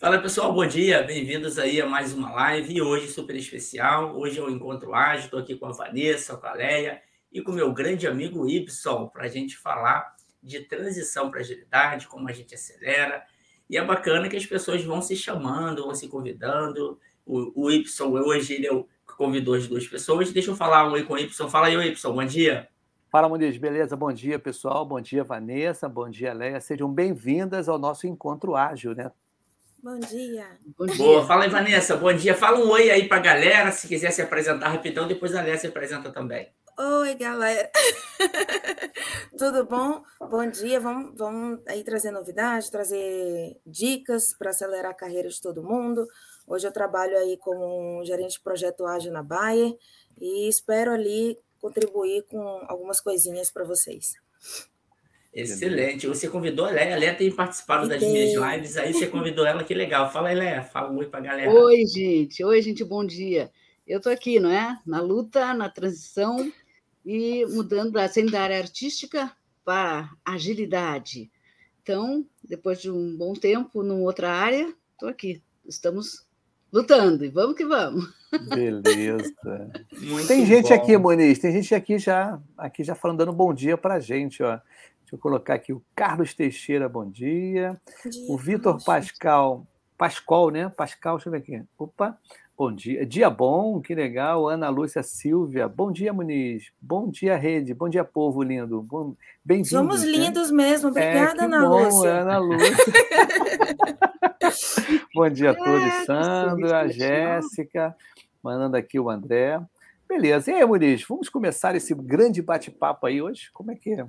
Fala pessoal, bom dia, bem-vindos aí a mais uma live e hoje super especial. Hoje é o Encontro Ágil, estou aqui com a Vanessa, com a Leia e com meu grande amigo Ibson para a gente falar de transição para agilidade, como a gente acelera. E é bacana que as pessoas vão se chamando, vão se convidando. O, o Y hoje ele é o convidou as duas pessoas. Deixa eu falar um oi com o Y. Fala aí, Y, bom dia. Fala, Muniz, beleza? Bom dia, pessoal. Bom dia, Vanessa. Bom dia, Leia. Sejam bem-vindas ao nosso encontro ágil, né? Bom dia. Bom dia. Boa, fala aí, Vanessa. Bom dia. Fala um oi aí para a galera, se quiser se apresentar rapidão, depois a Léa se apresenta também. Oi, galera. Tudo bom? Bom dia. Vamos, vamos aí trazer novidades, trazer dicas para acelerar a carreira de todo mundo. Hoje eu trabalho aí como gerente de projeto ágil na Bayer e espero ali contribuir com algumas coisinhas para vocês. Excelente. Você convidou a Léa. A Léa tem participado das minhas lives, aí você convidou ela, que legal. Fala aí, Léa. Fala oi para a galera. Oi, gente. Oi, gente. Bom dia. Eu estou aqui, não é? Na luta, na transição e mudando, saindo da área artística para agilidade. Então, depois de um bom tempo numa outra área, estou aqui. Estamos lutando e vamos que vamos. Beleza. tem gente bom. aqui, Moniz, tem gente aqui já, aqui já falando, dando bom dia para a gente, ó. Deixa eu colocar aqui o Carlos Teixeira, bom dia. Bom dia o Vitor Pascal, Pascal, né? Pascal, deixa eu ver aqui. Opa, bom dia. Dia bom, que legal. Ana Lúcia Silvia, bom dia, Muniz. Bom dia, Rede. Bom dia, povo lindo. Bem-vindos. Somos né? lindos mesmo. Obrigada, é, Ana bom, Lúcia. Ana Lúcia. bom dia a todos, é, Sandra, Jéssica, mandando aqui o André. Beleza. E aí, Muniz, vamos começar esse grande bate-papo aí hoje? Como é que é?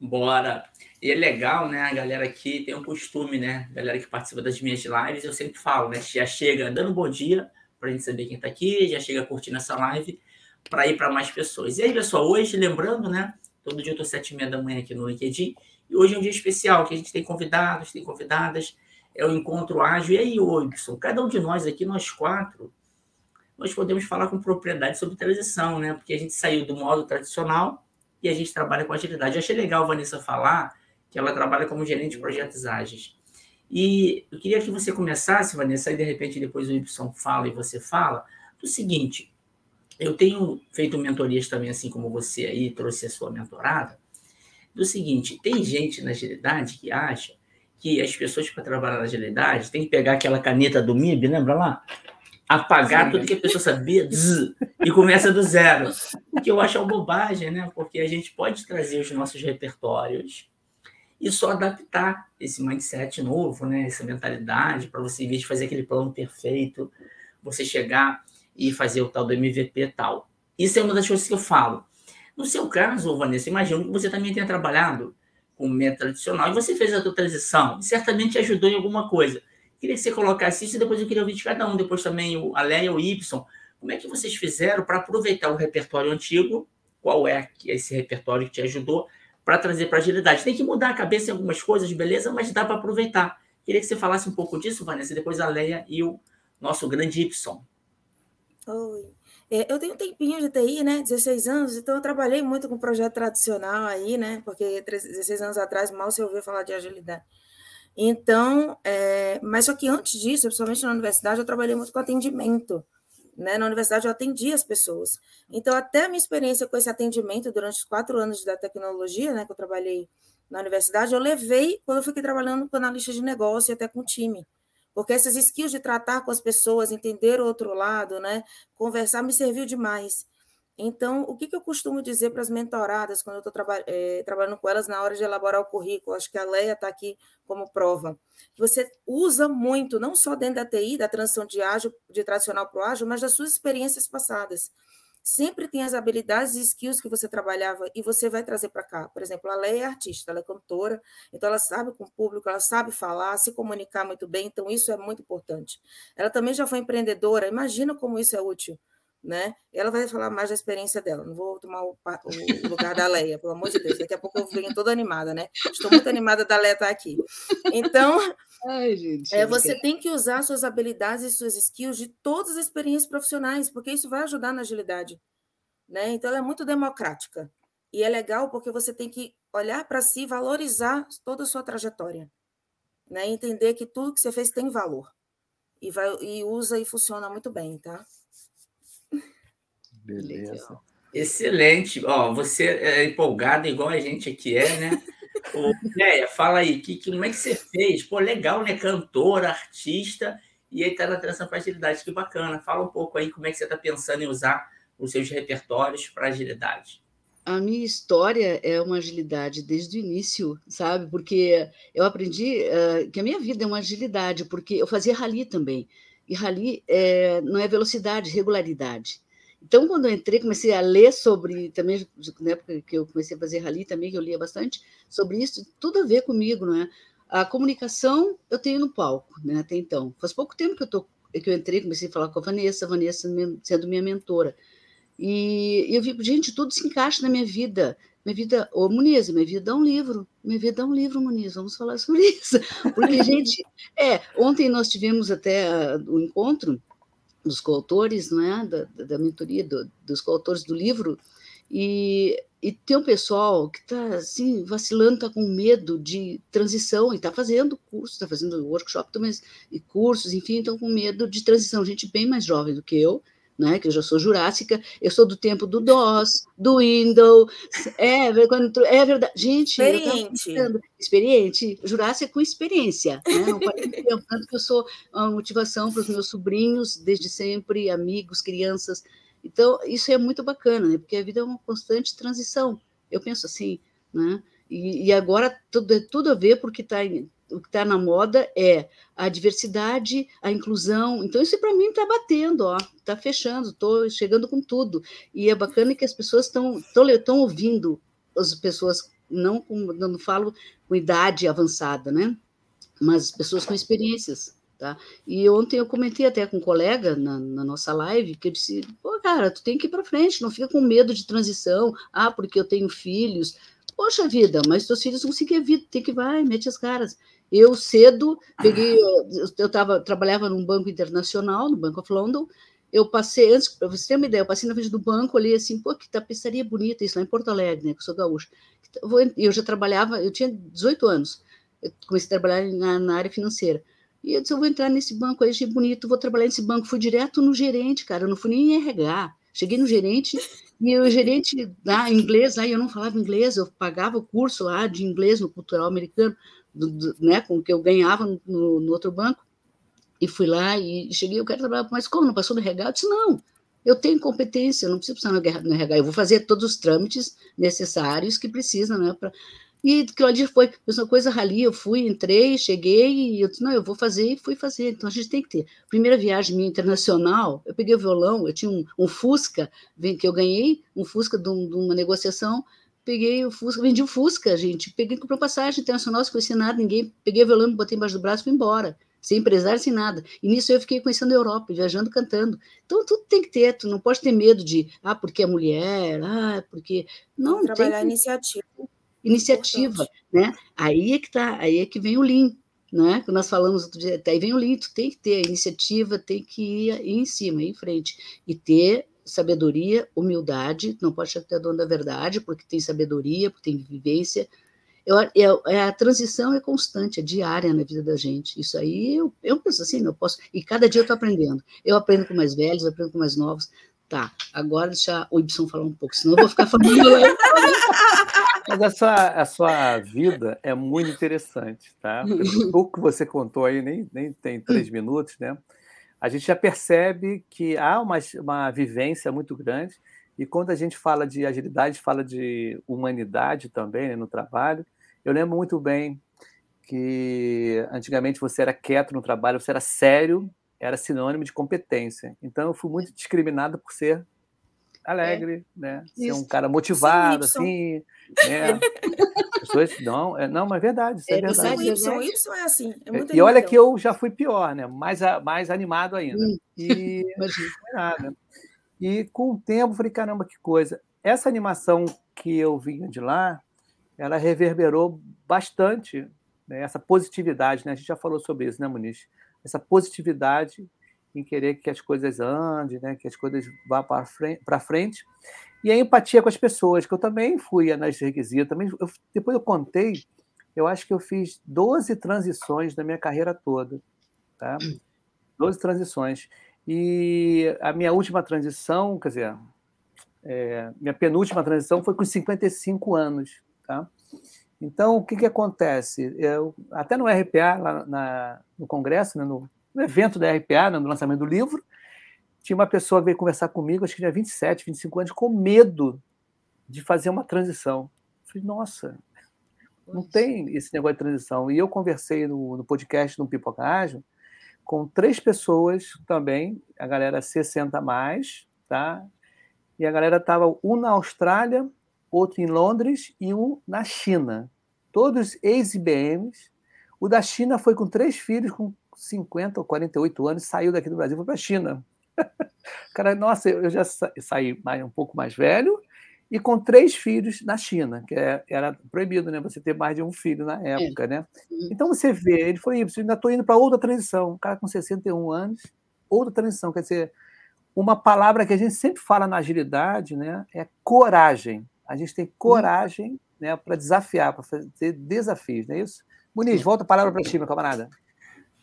Bora! E é legal, né? A galera aqui tem um costume, né? A galera que participa das minhas lives, eu sempre falo, né? Já chega dando bom dia para a gente saber quem está aqui, já chega curtindo essa live para ir para mais pessoas. E aí, pessoal, hoje, lembrando, né? Todo dia eu estou sete e meia da manhã aqui no LinkedIn. E hoje é um dia especial, que a gente tem convidados, tem convidadas. É o Encontro Ágil. E aí, Wilson, cada um de nós aqui, nós quatro, nós podemos falar com propriedade sobre transição, né? Porque a gente saiu do modo tradicional e a gente trabalha com agilidade. Eu achei legal a Vanessa falar que ela trabalha como gerente de projetos ágeis. E eu queria que você começasse, Vanessa, e de repente depois o Y fala e você fala, do seguinte, eu tenho feito mentorias também, assim como você aí trouxe a sua mentorada, do seguinte, tem gente na agilidade que acha que as pessoas para trabalhar na agilidade tem que pegar aquela caneta do MIB, lembra lá? Apagar Sim. tudo que a pessoa sabia zzz, e começa do zero. O que eu acho uma bobagem, né? Porque a gente pode trazer os nossos repertórios e só adaptar esse mindset novo, né? Essa mentalidade para você, em vez de fazer aquele plano perfeito, você chegar e fazer o tal do MVP tal. Isso é uma das coisas que eu falo. No seu caso, Vanessa, imagino que você também tenha trabalhado com método tradicional e você fez a sua transição. Certamente ajudou em alguma coisa. Queria que você colocasse isso e depois eu queria ouvir de cada um, depois também o e o Y. Como é que vocês fizeram para aproveitar o repertório antigo? Qual é esse repertório que te ajudou para trazer para agilidade? Tem que mudar a cabeça em algumas coisas, beleza, mas dá para aproveitar. Queria que você falasse um pouco disso, Vanessa, e depois a Leia e o nosso grande Y. Oi. É, eu tenho um tempinho de TI, né? 16 anos, então eu trabalhei muito com projeto tradicional aí, né? Porque 16 anos atrás mal se ouvia falar de agilidade. Então, é, mas só que antes disso, principalmente na universidade, eu trabalhei muito com atendimento. Né? Na universidade eu atendia as pessoas. Então, até a minha experiência com esse atendimento durante os quatro anos da tecnologia, né, que eu trabalhei na universidade, eu levei quando eu fiquei trabalhando com analista de negócio e até com time. Porque essas skills de tratar com as pessoas, entender o outro lado, né, conversar, me serviu demais. Então, o que, que eu costumo dizer para as mentoradas quando eu estou traba é, trabalhando com elas na hora de elaborar o currículo? Acho que a Leia está aqui como prova. Você usa muito, não só dentro da TI, da transição de ágil, de tradicional para o ágil, mas das suas experiências passadas. Sempre tem as habilidades e skills que você trabalhava e você vai trazer para cá. Por exemplo, a Leia é artista, ela é cantora, então ela sabe com o público, ela sabe falar, se comunicar muito bem, então isso é muito importante. Ela também já foi empreendedora, imagina como isso é útil né? Ela vai falar mais da experiência dela. Não vou tomar o, o lugar da Leia, pelo amor de Deus. Daqui a pouco eu venho toda animada, né? Estou muito animada da Leia estar aqui. Então, Ai, gente, é, você tem que usar suas habilidades e suas skills de todas as experiências profissionais, porque isso vai ajudar na agilidade, né? Então, ela é muito democrática. E é legal porque você tem que olhar para si, valorizar toda a sua trajetória, né? Entender que tudo que você fez tem valor. e, vai, e usa e funciona muito bem, tá? Beleza. Excelente. Ó, você é empolgada igual a gente aqui é, né? Ô, Leia, fala aí, que, que, como é que você fez? Pô, legal, né? Cantora, artista, e aí tá na transição para agilidade, que bacana. Fala um pouco aí como é que você está pensando em usar os seus repertórios para agilidade. A minha história é uma agilidade desde o início, sabe? Porque eu aprendi uh, que a minha vida é uma agilidade, porque eu fazia rally também. E rally é, não é velocidade, regularidade. Então, quando eu entrei, comecei a ler sobre, também, na época que eu comecei a fazer rally também, que eu lia bastante, sobre isso, tudo a ver comigo, não é? A comunicação eu tenho no palco, né, até então. Faz pouco tempo que eu, tô, que eu entrei, comecei a falar com a Vanessa, a Vanessa sendo minha mentora. E eu vi, gente, tudo se encaixa na minha vida. Minha vida, ô Muniz, minha vida é um livro. Minha vida é um livro, Muniz, vamos falar sobre isso. Porque, gente, é, ontem nós tivemos até o uh, um encontro dos coautores, não é? da, da mentoria, do, dos coautores do livro, e, e tem um pessoal que está assim, vacilando, está com medo de transição, e está fazendo curso, está fazendo workshop também, e cursos, enfim, estão com medo de transição, gente bem mais jovem do que eu, né, que eu já sou jurássica, eu sou do tempo do DOS, do Windows, é, quando, é verdade, gente, experiente, experiente, jurássica com experiência, né, não pode tempo, tanto que eu sou uma motivação para os meus sobrinhos, desde sempre, amigos, crianças, então isso é muito bacana, né, porque a vida é uma constante transição, eu penso assim, né, e, e agora tudo, é tudo a ver porque está o que está na moda é a diversidade, a inclusão. Então, isso para mim está batendo, ó, está fechando, estou chegando com tudo. E é bacana que as pessoas estão ouvindo as pessoas, não, com, não falo com idade avançada, né? Mas pessoas com experiências. Tá? E ontem eu comentei até com um colega na, na, nossa live que eu disse: pô, cara, tu tem que ir para frente, não fica com medo de transição, ah, porque eu tenho filhos. Poxa vida, mas teus filhos vão seguir a vida, tem que vai, mete as caras. Eu cedo peguei, eu tava, trabalhava num banco internacional, no Bank of London. Eu passei, antes, para você ter uma ideia, eu passei na frente do banco, olhei assim, pô, que tapeçaria bonita isso lá em Porto Alegre, né? Que eu sou gaúcha. Eu já trabalhava, eu tinha 18 anos, eu comecei a trabalhar na, na área financeira. E eu disse, eu vou entrar nesse banco aí, achei bonito, vou trabalhar nesse banco. Fui direto no gerente, cara, eu não fui nem em RH. Cheguei no gerente, e o gerente lá, inglês, aí eu não falava inglês, eu pagava o curso lá de inglês no cultural americano do, do, né, com o que eu ganhava no, no, outro banco, e fui lá e cheguei, eu quero trabalhar, mas como, não passou no RH? Eu disse, não, eu tenho competência, eu não preciso passar no RH, eu vou fazer todos os trâmites necessários que precisa, né, pra... E aquilo ali foi mesma coisa rali, eu fui, entrei, cheguei, e eu disse, não, eu vou fazer, e fui fazer. Então, a gente tem que ter. Primeira viagem minha internacional, eu peguei o violão, eu tinha um, um Fusca, que eu ganhei, um Fusca de, um, de uma negociação, peguei o Fusca, vendi o Fusca, gente. Peguei, comprei passagem internacional, sem conhecer nada, ninguém. Peguei o violão, botei embaixo do braço e fui embora. Sem empresário, sem nada. E nisso eu fiquei conhecendo a Europa, viajando, cantando. Então, tudo tem que ter, tu não pode ter medo de, ah, porque é mulher, ah, porque. Não, Trabalhar tem que... iniciativa. Iniciativa, né? Aí é que tá, aí é que vem o Lean, né? Quando nós falamos outro dia, aí vem o Lean, tu tem que ter a iniciativa, tem que ir, ir em cima, ir em frente. E ter sabedoria, humildade, não pode ser dono da verdade, porque tem sabedoria, porque tem vivência. Eu, eu, é, a transição é constante, é diária na vida da gente. Isso aí eu, eu penso assim, eu posso. E cada dia eu estou aprendendo. Eu aprendo com mais velhos, eu aprendo com mais novos. Tá, agora deixa o Ibson falar um pouco, senão eu vou ficar falando. Mas a sua, a sua vida é muito interessante, tá? O que você contou aí, nem, nem tem três minutos, né? A gente já percebe que há uma, uma vivência muito grande, e quando a gente fala de agilidade, fala de humanidade também né, no trabalho. Eu lembro muito bem que antigamente você era quieto no trabalho, você era sério, era sinônimo de competência. Então eu fui muito discriminado por ser alegre, é. né? Ser um cara motivado, Sim, assim, né? pessoas não, é, não, mas é verdade, isso é, é verdade. Y, Y é assim. É e olha que eu já fui pior, né? Mais, mais animado ainda. Hum. E não foi nada. E com o tempo falei, caramba, que coisa. Essa animação que eu vinha de lá, ela reverberou bastante né? essa positividade, né? A gente já falou sobre isso, né, Muniz? Essa positividade em querer que as coisas andem, né? que as coisas vá para frente. E a empatia com as pessoas, que eu também fui análise de requisito. Também, eu, depois eu contei, eu acho que eu fiz 12 transições na minha carreira toda. Tá? 12 transições. E a minha última transição, quer dizer, é, minha penúltima transição foi com 55 anos. Tá? Então, o que, que acontece? Eu, até no RPA, lá na, no congresso, né, no, no, evento da RPA, né, no lançamento do livro, tinha uma pessoa que veio conversar comigo, acho que tinha 27, 25 anos, com medo de fazer uma transição. Eu falei, nossa, não tem esse negócio de transição. E eu conversei no, no podcast do Pipocagem com três pessoas também, a galera 60 mais, tá? E a galera estava um na Austrália, outro em Londres e um na China. Todos ex-IBMs. O da China foi com três filhos, com 50 ou 48 anos, saiu daqui do Brasil, foi para a China. Cara, nossa, eu já saí mais, um pouco mais velho e com três filhos na China, que é, era proibido, né? Você ter mais de um filho na época, é. né? Uhum. Então você vê, ele foi isso, ainda estou indo para outra transição, um cara com 61 anos, outra transição, quer dizer, uma palavra que a gente sempre fala na agilidade, né? É coragem. A gente tem coragem né, para desafiar, para fazer desafios, não é isso? Muniz, volta a palavra para ti, meu camarada.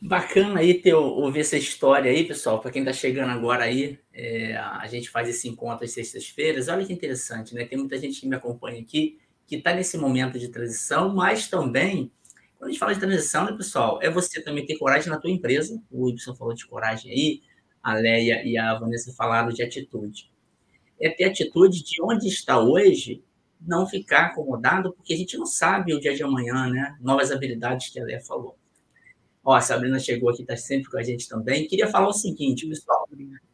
Bacana aí ter, ouvir essa história aí, pessoal. Para quem está chegando agora aí, é, a gente faz esse encontro às sextas-feiras. Olha que interessante, né? Tem muita gente que me acompanha aqui que está nesse momento de transição, mas também, quando a gente fala de transição, né, pessoal, é você também ter coragem na tua empresa. O Ibson falou de coragem aí, a Leia e a Vanessa falaram de atitude. É ter atitude de onde está hoje não ficar acomodado, porque a gente não sabe o dia de amanhã, né? Novas habilidades que a Léa falou. Ó, a Sabrina chegou aqui, está sempre com a gente também. Queria falar o seguinte, pessoal,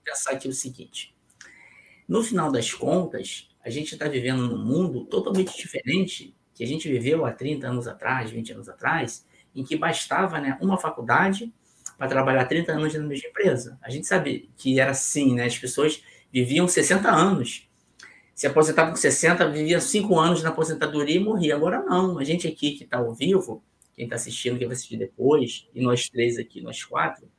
pensar aqui o seguinte. No final das contas, a gente está vivendo num mundo totalmente diferente que a gente viveu há 30 anos atrás, 20 anos atrás, em que bastava né, uma faculdade para trabalhar 30 anos na mesma empresa. A gente sabe que era assim, né? As pessoas viviam 60 anos se aposentava com 60, vivia 5 anos na aposentadoria e morria. Agora não. A gente aqui que está ao vivo, quem está assistindo, quem vai assistir depois, e nós três aqui, nós quatro,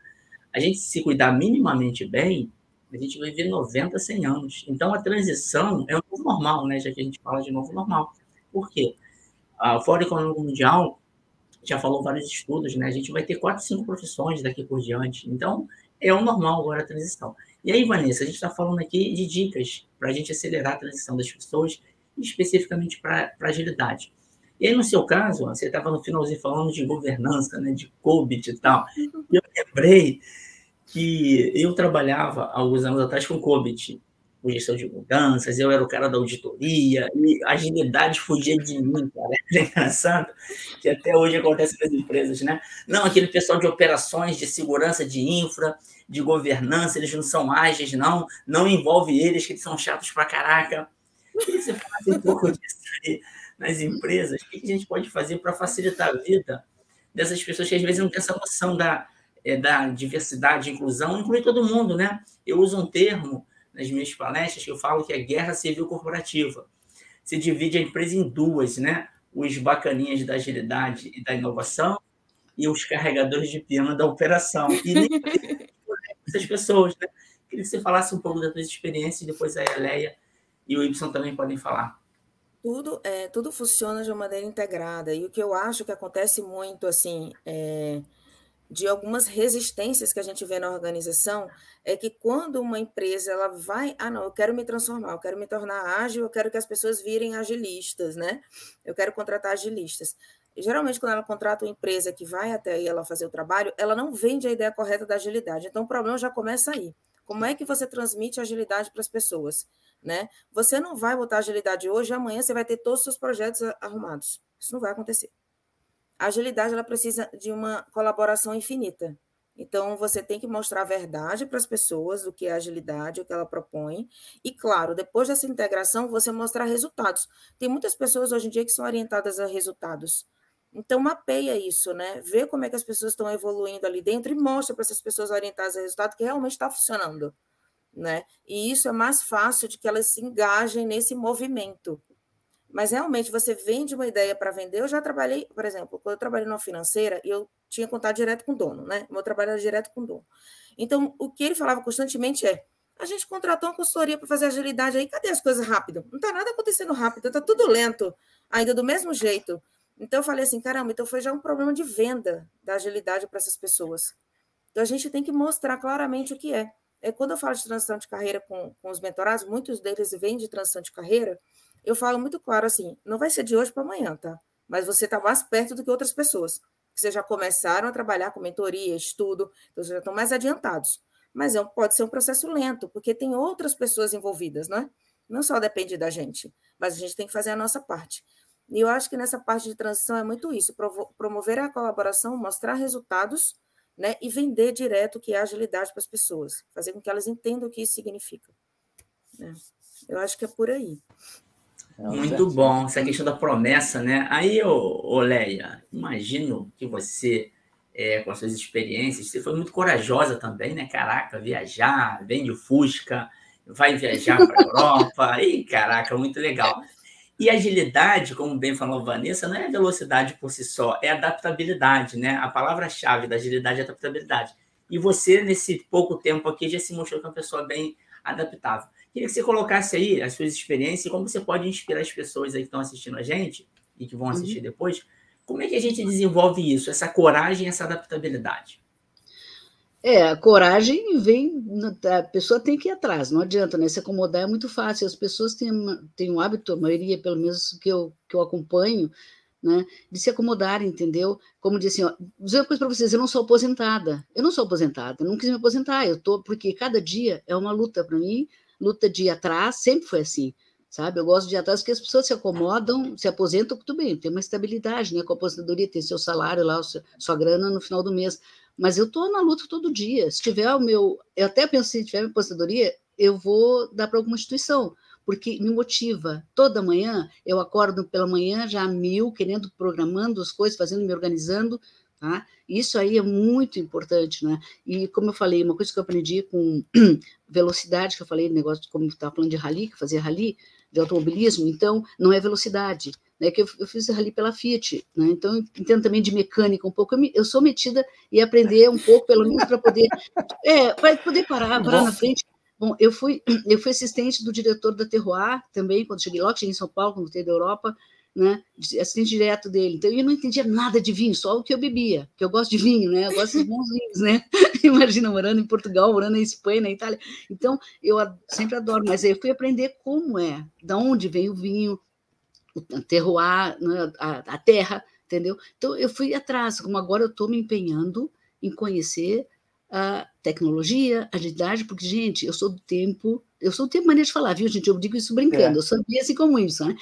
a gente se cuidar minimamente bem, a gente vai viver 90, 100 anos. Então a transição é um novo normal, né? Já que a gente fala de novo normal. Por quê? O Fórum Econômico Mundial já falou vários estudos, né? A gente vai ter quatro, cinco profissões daqui por diante. Então, é o normal agora a transição. E aí, Vanessa, a gente está falando aqui de dicas para a gente acelerar a transição das pessoas, especificamente para agilidade. E aí, no seu caso, você estava no finalzinho falando de governança, né, de COBIT e tal. E eu lembrei que eu trabalhava alguns anos atrás com COBIT, com gestão de mudanças, eu era o cara da auditoria, e a agilidade fugia de mim, cara. É engraçado que até hoje acontece nas empresas, né? Não, aquele pessoal de operações, de segurança, de infra, de governança, eles não são ágeis, não, não envolve eles, que eles são chatos pra caraca. Que você falasse um pouco disso aí nas empresas, o que a gente pode fazer para facilitar a vida dessas pessoas que às vezes não têm essa noção da, é, da diversidade, inclusão, inclui todo mundo, né? Eu uso um termo nas minhas palestras que eu falo que é guerra civil corporativa. Se divide a empresa em duas, né? Os bacaninhas da agilidade e da inovação e os carregadores de piano da operação. E nem essas pessoas, né? Queria que você falasse um pouco da tua experiência e depois a Leia e o Y também podem falar. Tudo, é, tudo funciona de uma maneira integrada. E o que eu acho que acontece muito, assim, é, de algumas resistências que a gente vê na organização, é que quando uma empresa ela vai, ah, não, eu quero me transformar, eu quero me tornar ágil, eu quero que as pessoas virem agilistas, né? Eu quero contratar agilistas. Geralmente, quando ela contrata uma empresa que vai até aí ela fazer o trabalho, ela não vende a ideia correta da agilidade. Então, o problema já começa aí. Como é que você transmite agilidade para as pessoas? Né? Você não vai botar agilidade hoje, amanhã você vai ter todos os seus projetos arrumados. Isso não vai acontecer. A agilidade ela precisa de uma colaboração infinita. Então, você tem que mostrar a verdade para as pessoas, o que é agilidade, o que ela propõe. E, claro, depois dessa integração, você mostrar resultados. Tem muitas pessoas hoje em dia que são orientadas a resultados. Então, mapeia isso, né? Vê como é que as pessoas estão evoluindo ali dentro e mostra para essas pessoas orientadas a resultado que realmente está funcionando, né? E isso é mais fácil de que elas se engajem nesse movimento. Mas realmente você vende uma ideia para vender. Eu já trabalhei, por exemplo, quando eu trabalhei numa financeira, eu tinha contato direto com o dono, né? Meu trabalho era direto com o dono. Então, o que ele falava constantemente é: a gente contratou uma consultoria para fazer agilidade aí, cadê as coisas rápido? Não está nada acontecendo rápido, está tudo lento, ainda do mesmo jeito. Então eu falei assim, caramba, então foi já um problema de venda da agilidade para essas pessoas. Então, a gente tem que mostrar claramente o que é. é quando eu falo de transição de carreira com, com os mentorados, muitos deles vêm de transição de carreira, eu falo muito claro assim: não vai ser de hoje para amanhã, tá? Mas você está mais perto do que outras pessoas. Vocês já começaram a trabalhar com mentoria, estudo, então vocês já estão mais adiantados. Mas é, pode ser um processo lento, porque tem outras pessoas envolvidas, não é? Não só depende da gente, mas a gente tem que fazer a nossa parte. E eu acho que nessa parte de transição é muito isso: promover a colaboração, mostrar resultados né, e vender direto o que é agilidade para as pessoas, fazer com que elas entendam o que isso significa. Né? Eu acho que é por aí. É muito bom, essa questão da promessa, né? Aí, Leia, imagino que você, é, com as suas experiências, você foi muito corajosa também, né? Caraca, viajar, vende o Fusca, vai viajar para a Europa, e caraca, muito legal. E agilidade, como bem falou a Vanessa, não é velocidade por si só, é adaptabilidade, né? A palavra-chave da agilidade é adaptabilidade. E você, nesse pouco tempo aqui, já se mostrou que é uma pessoa bem adaptável. Queria que você colocasse aí as suas experiências e como você pode inspirar as pessoas aí que estão assistindo a gente e que vão assistir uhum. depois. Como é que a gente desenvolve isso, essa coragem, essa adaptabilidade? É, a coragem vem, a pessoa tem que ir atrás, não adianta, né? Se acomodar é muito fácil, as pessoas têm, têm um hábito, a maioria, pelo menos que eu, que eu acompanho, né, de se acomodar, entendeu? Como disse assim, dizer uma coisa para vocês, eu não sou aposentada, eu não sou aposentada, eu não quis me aposentar, eu tô, porque cada dia é uma luta para mim, luta de ir atrás, sempre foi assim, sabe? Eu gosto de ir atrás porque as pessoas se acomodam, se aposentam, tudo bem, tem uma estabilidade, né? Com a aposentadoria, tem seu salário lá, sua grana no final do mês. Mas eu estou na luta todo dia. Se tiver o meu. Eu até penso, se tiver minha aposentadoria, eu vou dar para alguma instituição, porque me motiva. Toda manhã eu acordo pela manhã já mil, querendo, programando as coisas, fazendo, me organizando, Tá? Isso aí é muito importante, né? E como eu falei, uma coisa que eu aprendi com velocidade, que eu falei, negócio, como estava falando de rally, que fazia rally, de automobilismo, então não é velocidade, né? Que eu, eu fiz rally pela Fiat, né? Então entendo também de mecânica um pouco. Eu, me, eu sou metida e aprender um pouco, pelo menos para poder, é, para poder parar, parar na frente. Bom, eu fui, eu fui assistente do diretor da Terroir também, quando cheguei lá, cheguei em São Paulo, quando voltei da Europa, né, assistente direto dele. Então, eu não entendia nada de vinho, só o que eu bebia, que eu gosto de vinho, né? Eu gosto de bons vinhos, né? Imagina, morando em Portugal, morando em Espanha, na Itália. Então, eu sempre adoro, mas aí eu fui aprender como é, da onde vem o vinho, o terroir, né, a, a terra, entendeu? Então, eu fui atrás, como agora eu estou me empenhando em conhecer a tecnologia, agilidade, porque, gente, eu sou do tempo, eu sou tempo maneira de falar, viu, gente? Eu digo isso brincando, é. eu sabia assim como isso, né?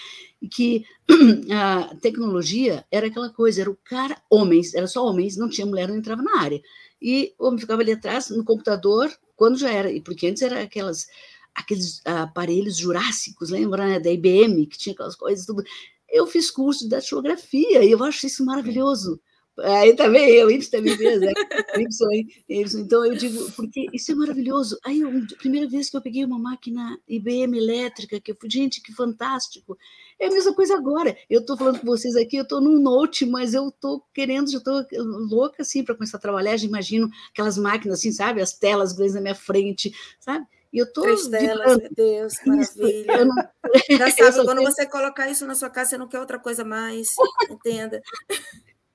Que a tecnologia era aquela coisa, era o cara, homens, era só homens, não tinha mulher, não entrava na área. E o homem ficava ali atrás, no computador, quando já era, porque antes era aquelas, aqueles aparelhos jurássicos, lembra, né, da IBM, que tinha aquelas coisas, tudo. Eu fiz curso de datilografia e eu acho isso maravilhoso. Aí também eu, Y também fez, né? Y, Y. Então eu digo, porque isso é maravilhoso. Aí, a primeira vez que eu peguei uma máquina IBM elétrica, que eu fui, gente, que fantástico. É a mesma coisa agora. Eu estou falando com vocês aqui, eu estou num note, mas eu estou querendo, já estou louca assim para começar a trabalhar. Já imagino aquelas máquinas assim, sabe? As telas grandes na minha frente, sabe? E eu tô Três telas, meu Deus, maravilha. Não... Já sabe, quando você colocar isso na sua casa, você não quer outra coisa mais, entenda.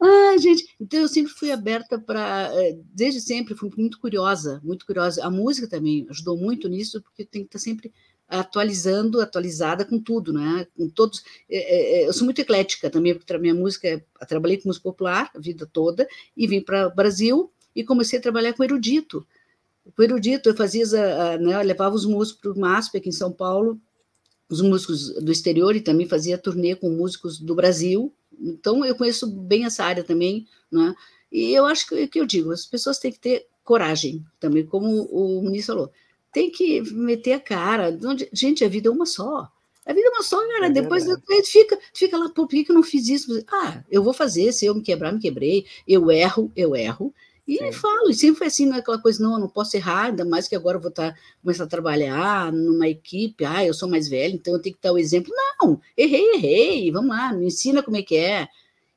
Ah, gente, então eu sempre fui aberta para, eh, desde sempre, fui muito curiosa, muito curiosa. A música também ajudou muito nisso, porque tem que estar sempre atualizando, atualizada com tudo, né? Com todos. É, é, eu sou muito eclética também, porque a minha música, eu trabalhei com música popular a vida toda e vim para o Brasil e comecei a trabalhar com erudito. Com erudito, eu fazia, né, eu levava os músicos para o MASP aqui em São Paulo, os músicos do exterior e também fazia turnê com músicos do Brasil, então, eu conheço bem essa área também, né? E eu acho que, que eu digo, as pessoas têm que ter coragem, também, como o ministro falou. Tem que meter a cara. Gente, a vida é uma só. A vida é uma só, cara. É Depois fica, fica lá, por que eu não fiz isso? Ah, eu vou fazer, se eu me quebrar, me quebrei. Eu erro, eu erro. E Sim. falo, e sempre foi assim, não é aquela coisa, não, eu não posso errar, ainda mais que agora eu vou tá, começar a trabalhar numa equipe, ah, eu sou mais velho, então eu tenho que dar o exemplo. Não, errei, errei, vamos lá, me ensina como é que é.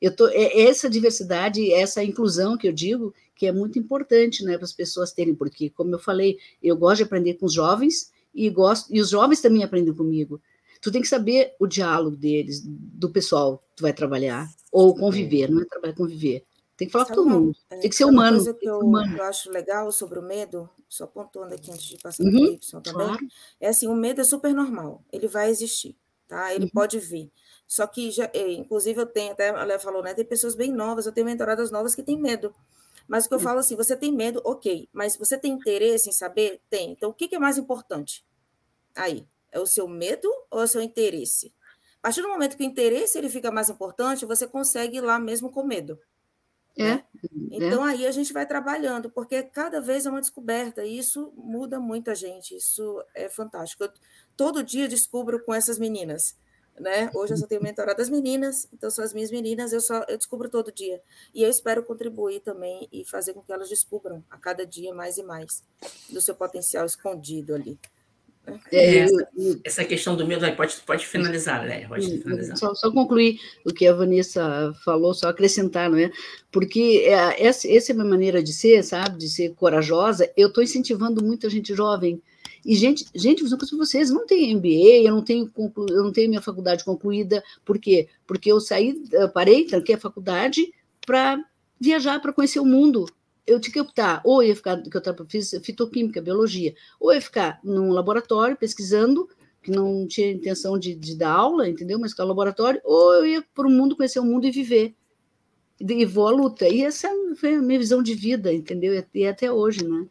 Eu tô, é essa diversidade, essa inclusão que eu digo, que é muito importante né, para as pessoas terem, porque, como eu falei, eu gosto de aprender com os jovens e gosto, e os jovens também aprendem comigo. Tu tem que saber o diálogo deles, do pessoal que tu vai trabalhar, ou conviver, não é trabalhar, conviver Tem que falar com todo mundo. É, tem que ser humano. Uma coisa que eu, humano. eu, acho legal sobre o medo, só pontuando aqui antes de passar uhum, para o Y também, claro. é assim, o medo é super normal, ele vai existir, tá? Ele uhum. pode vir. Só que, já, eh, inclusive, eu tenho, até a Léa falou, né? Tem pessoas bem novas, eu tenho mentoradas novas que têm medo. Mas o que eu falo assim, você tem medo, ok, mas você tem interesse em saber? Tem. Então, o que é mais importante? Aí, é o seu medo ou é o seu interesse? A partir do momento que o interesse ele fica mais importante, você consegue ir lá mesmo com medo. É. Né? Então, é. aí a gente vai trabalhando, porque cada vez é uma descoberta, e isso muda muito a gente, isso é fantástico. Eu, todo dia descubro com essas meninas né? Hoje eu só tenho mentorado as meninas, então são as minhas meninas, eu só eu descubro todo dia. E eu espero contribuir também e fazer com que elas descubram a cada dia mais e mais do seu potencial escondido ali. Né? É, essa, essa, questão do medo, pode, pode finalizar, Léa, pode finalizar. Só, só, concluir o que a Vanessa falou, só acrescentar, não é? Porque é, essa, essa é a minha maneira de ser, sabe? De ser corajosa. Eu estou incentivando muita gente jovem e, gente, gente, para vocês, não tenho MBA, eu não tenho, conclu, eu não tenho minha faculdade concluída. Por quê? Porque eu saí, eu parei, tranquei a faculdade para viajar, para conhecer o mundo. Eu tinha que optar, ou ia ficar, que eu fiz fitoquímica, biologia, ou ia ficar num laboratório pesquisando, que não tinha intenção de, de dar aula, entendeu? Mas ficar no laboratório, ou eu ia para o mundo, conhecer o mundo e viver. E vou à luta. E essa foi a minha visão de vida, entendeu? E até hoje, né?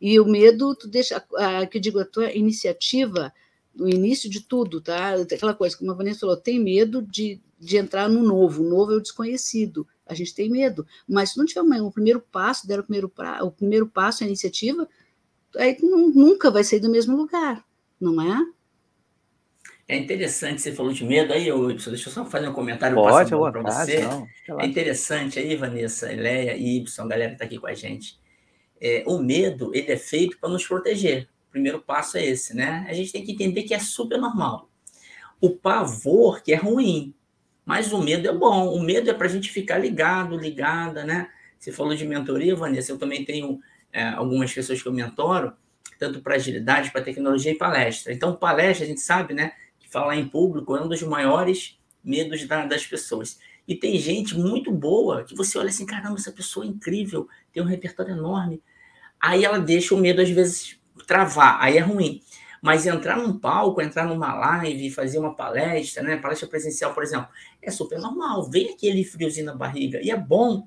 E o medo, tu deixa, a, que eu digo, a tua iniciativa, no início de tudo, tá? Aquela coisa, como a Vanessa falou, tem medo de, de entrar no novo, o novo é o desconhecido, a gente tem medo, mas se não tiver o primeiro passo, der o primeiro, pra, o primeiro passo, a iniciativa, aí não, nunca vai sair do mesmo lugar, não é? É interessante, você falou de medo aí, eu, deixa eu só fazer um comentário para você. Não, é interessante aí, Vanessa, Leia e Y, a galera que está aqui com a gente é, o medo ele é feito para nos proteger. O primeiro passo é esse, né? A gente tem que entender que é super normal. O pavor que é ruim, mas o medo é bom. O medo é para a gente ficar ligado, ligada, né? Você falou de mentoria, Vanessa. Eu também tenho é, algumas pessoas que eu mentoro, tanto para agilidade, para tecnologia e palestra. Então, palestra, a gente sabe, né? Que falar em público é um dos maiores medos da, das pessoas. E tem gente muito boa que você olha assim, caramba, essa pessoa é incrível, tem um repertório enorme, Aí ela deixa o medo, às vezes, travar, aí é ruim. Mas entrar num palco, entrar numa live, fazer uma palestra, né? Palestra presencial, por exemplo, é super normal. Vem aquele friozinho na barriga. E é bom,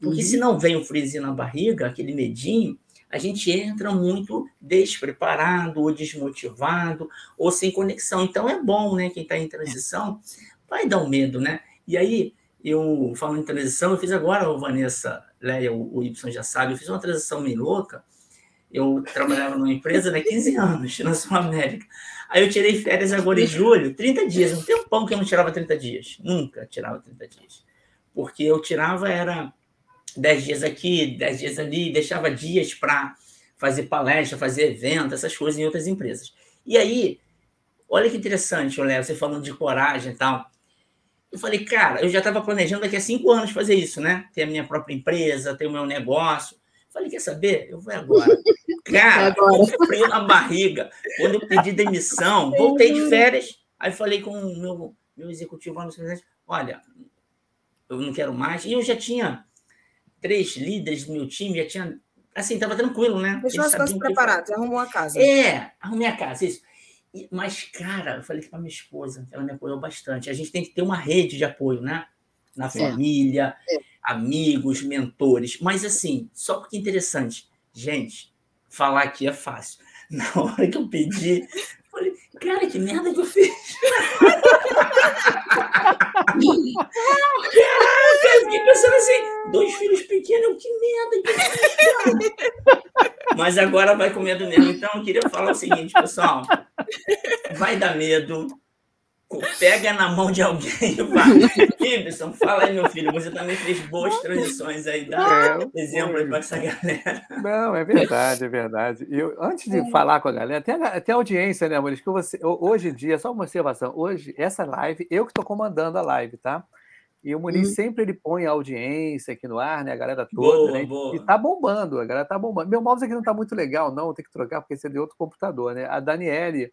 porque uhum. se não vem o friozinho na barriga, aquele medinho, a gente entra muito despreparado, ou desmotivado, ou sem conexão. Então é bom, né? Quem está em transição vai dar um medo, né? E aí, eu falando em transição, eu fiz agora, Vanessa, Leia, o, o Y já sabe, eu fiz uma transição meio louca. Eu trabalhava numa empresa há né, 15 anos, na Sul América. Aí eu tirei férias agora em julho, 30 dias. Um tempão que eu não tirava 30 dias. Nunca tirava 30 dias. Porque eu tirava, era 10 dias aqui, 10 dias ali, deixava dias para fazer palestra, fazer evento, essas coisas em outras empresas. E aí, olha que interessante, Léo, você falando de coragem e tal. Eu falei, cara, eu já estava planejando daqui a cinco anos fazer isso, né? Ter a minha própria empresa, ter o meu negócio. Falei, quer saber? Eu vou agora. Cara, agora. eu frio na barriga. Quando eu pedi demissão, voltei de férias. Aí falei com o meu, meu executivo lá no olha, eu não quero mais. E eu já tinha três líderes do meu time, já tinha. Assim, estava tranquilo, né? Deixou as coisas preparadas, arrumou a casa. É, arrumei a casa, isso. Mas, cara, eu falei para minha esposa, ela me apoiou bastante. A gente tem que ter uma rede de apoio, né? Na família, é. amigos, mentores. Mas, assim, só porque é interessante. Gente, falar aqui é fácil. Na hora que eu pedi, eu falei, cara, que merda que eu fiz. Caraca, eu fiquei pensando assim, dois filhos pequenos, que merda que eu fiz, cara. Mas agora vai com medo mesmo. Então, eu queria falar o seguinte, pessoal. Vai dar medo. Pega na mão de alguém e vai. Gibson, fala aí, meu filho. Você também fez boas transições aí. Dá é, exemplo para essa galera. Não, é verdade, é verdade. Eu, antes de é. falar com a galera, até a, até a audiência, né, Amores? Que você, hoje em dia, só uma observação. Hoje, essa live, eu que estou comandando a live, tá? E o Muniz hum. sempre ele põe a audiência aqui no ar, né? A galera toda, boa, né? Boa. E tá bombando, a galera tá bombando. Meu mouse aqui não tá muito legal, não, tem que trocar, porque esse é de outro computador, né? A Daniele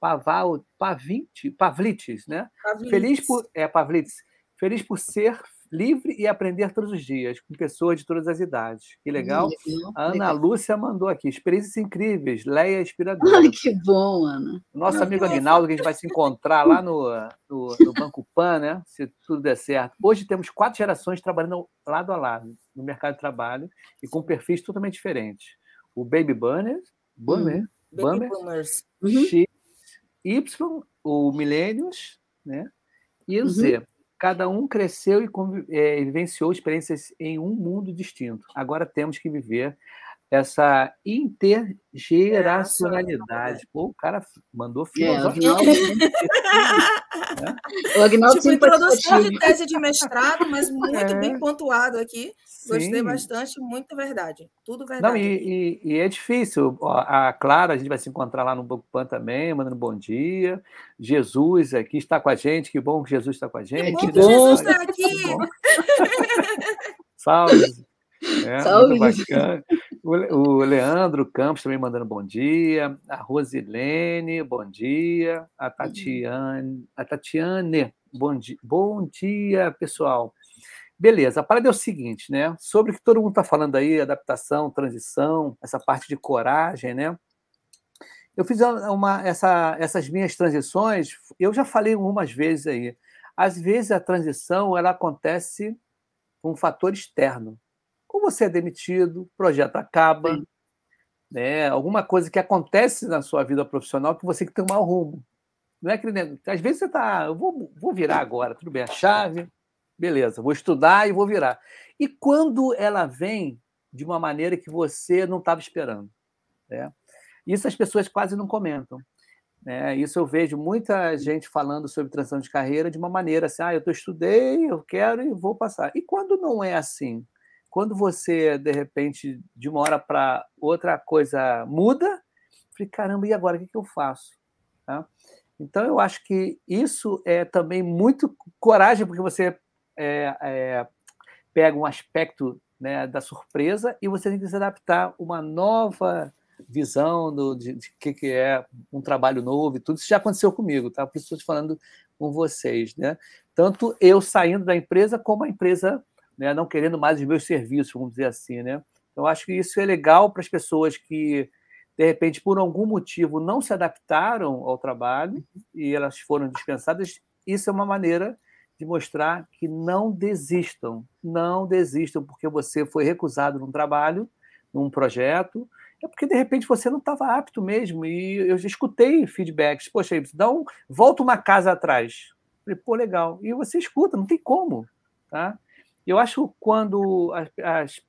Paval, Pavinte, Pavlites, né? Pavlites. Feliz por. É, Pavlites. Feliz por ser livre e aprender todos os dias, com pessoas de todas as idades. Que legal. a Ana Lúcia mandou aqui, experiências incríveis, Leia inspiradora. Ai, que bom, Ana. Nosso amigo Aguinaldo, que a gente vai se encontrar lá no, no, no Banco Pan, né? Se tudo der certo. Hoje temos quatro gerações trabalhando lado a lado no mercado de trabalho e com perfis totalmente diferentes. O Baby Bunner, Bunner, uhum. Baby Boomers. X, Y, o Millennials, né? E o uhum. Z. Cada um cresceu e é, vivenciou experiências em um mundo distinto. Agora temos que viver essa intergeracionalidade. Pô, o cara mandou filosofia. É, o Agnaldo tipo, introdução de tese de mestrado, mas muito é. bem pontuado aqui. Gostei Sim. bastante, muito verdade. Tudo verdade. Não, e, e, e, é difícil. A Clara, a gente vai se encontrar lá no Banco Pan também, mandando bom dia. Jesus aqui está com a gente. Que bom que Jesus está com a gente. Que bom que Jesus está aqui. Salve. É, Salve. O, Leandro Campos também mandando bom dia. A Rosilene, bom dia. A Tatiane, a Tatiane, bom dia. Bom dia, pessoal. Beleza, a parada é o seguinte, né? Sobre o que todo mundo está falando aí, adaptação, transição, essa parte de coragem, né? Eu fiz uma, essa, essas minhas transições, eu já falei algumas vezes aí. Às vezes a transição ela acontece com um fator externo ou você é demitido, o projeto acaba, né? alguma coisa que acontece na sua vida profissional que você tem que tomar o rumo. Não é que às vezes você está, eu vou, vou virar agora, tudo bem, a chave, beleza, vou estudar e vou virar. E quando ela vem de uma maneira que você não estava esperando, né? Isso as pessoas quase não comentam. Né? Isso eu vejo muita gente falando sobre transição de carreira de uma maneira assim, ah, eu estudei, eu quero e vou passar. E quando não é assim? Quando você, de repente, de uma hora para outra coisa muda, falei, caramba, e agora o que, que eu faço? Tá? Então, eu acho que isso é também muito coragem, porque você é, é, pega um aspecto né, da surpresa e você tem que se adaptar uma nova visão do, de, de que, que é um trabalho novo e tudo. Isso já aconteceu comigo, tá? Por isso estou te falando com vocês, né? Tanto eu saindo da empresa, como a empresa né, não querendo mais os meus serviços, vamos dizer assim. Né? Então, acho que isso é legal para as pessoas que, de repente, por algum motivo, não se adaptaram ao trabalho e elas foram dispensadas. Isso é uma maneira de mostrar que não desistam, não desistam porque você foi recusado num trabalho, num projeto, é porque de repente você não estava apto mesmo. E eu já escutei feedbacks, poxa, dá um, volta uma casa atrás. Falei, pô, legal. E você escuta, não tem como, tá? Eu acho quando as, as,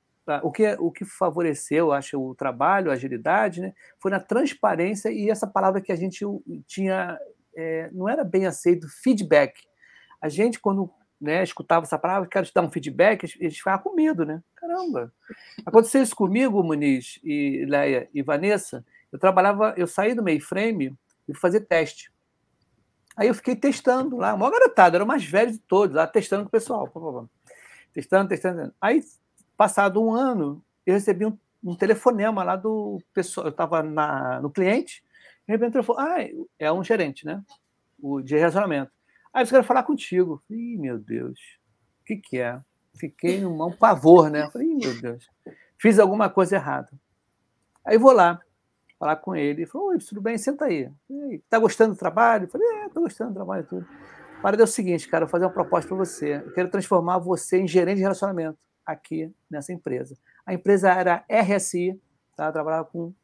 o, que, o que favoreceu, acho, o trabalho, a agilidade, né, foi na transparência e essa palavra que a gente tinha, é, não era bem aceito, feedback. A gente, quando né, escutava essa palavra, quero te dar um feedback, a gente ficava com medo, né? Caramba! Aconteceu isso comigo, Muniz e Leia e Vanessa. Eu trabalhava, eu saí do mainframe e fui fazer teste. Aí eu fiquei testando lá, uma garotada, era o mais velho de todos, lá testando com o pessoal testando, testando. Aí, passado um ano, eu recebi um, um telefonema lá do pessoal, eu estava no cliente, de repente ele falou, ah, é um gerente, né? O de relacionamento. Aí eles querem falar contigo. Ih, meu Deus, o que, que é? Fiquei num um pavor, né? Falei, Ih, meu Deus, fiz alguma coisa errada. Aí vou lá falar com ele. Ele falou, oi, tudo bem? Senta aí. Tá gostando do trabalho? Falei, é, tô gostando do trabalho e tudo. Para é o seguinte, cara, eu vou fazer uma proposta para você. Eu quero transformar você em gerente de relacionamento aqui nessa empresa. A empresa era RSI, tá? Eu trabalhava com.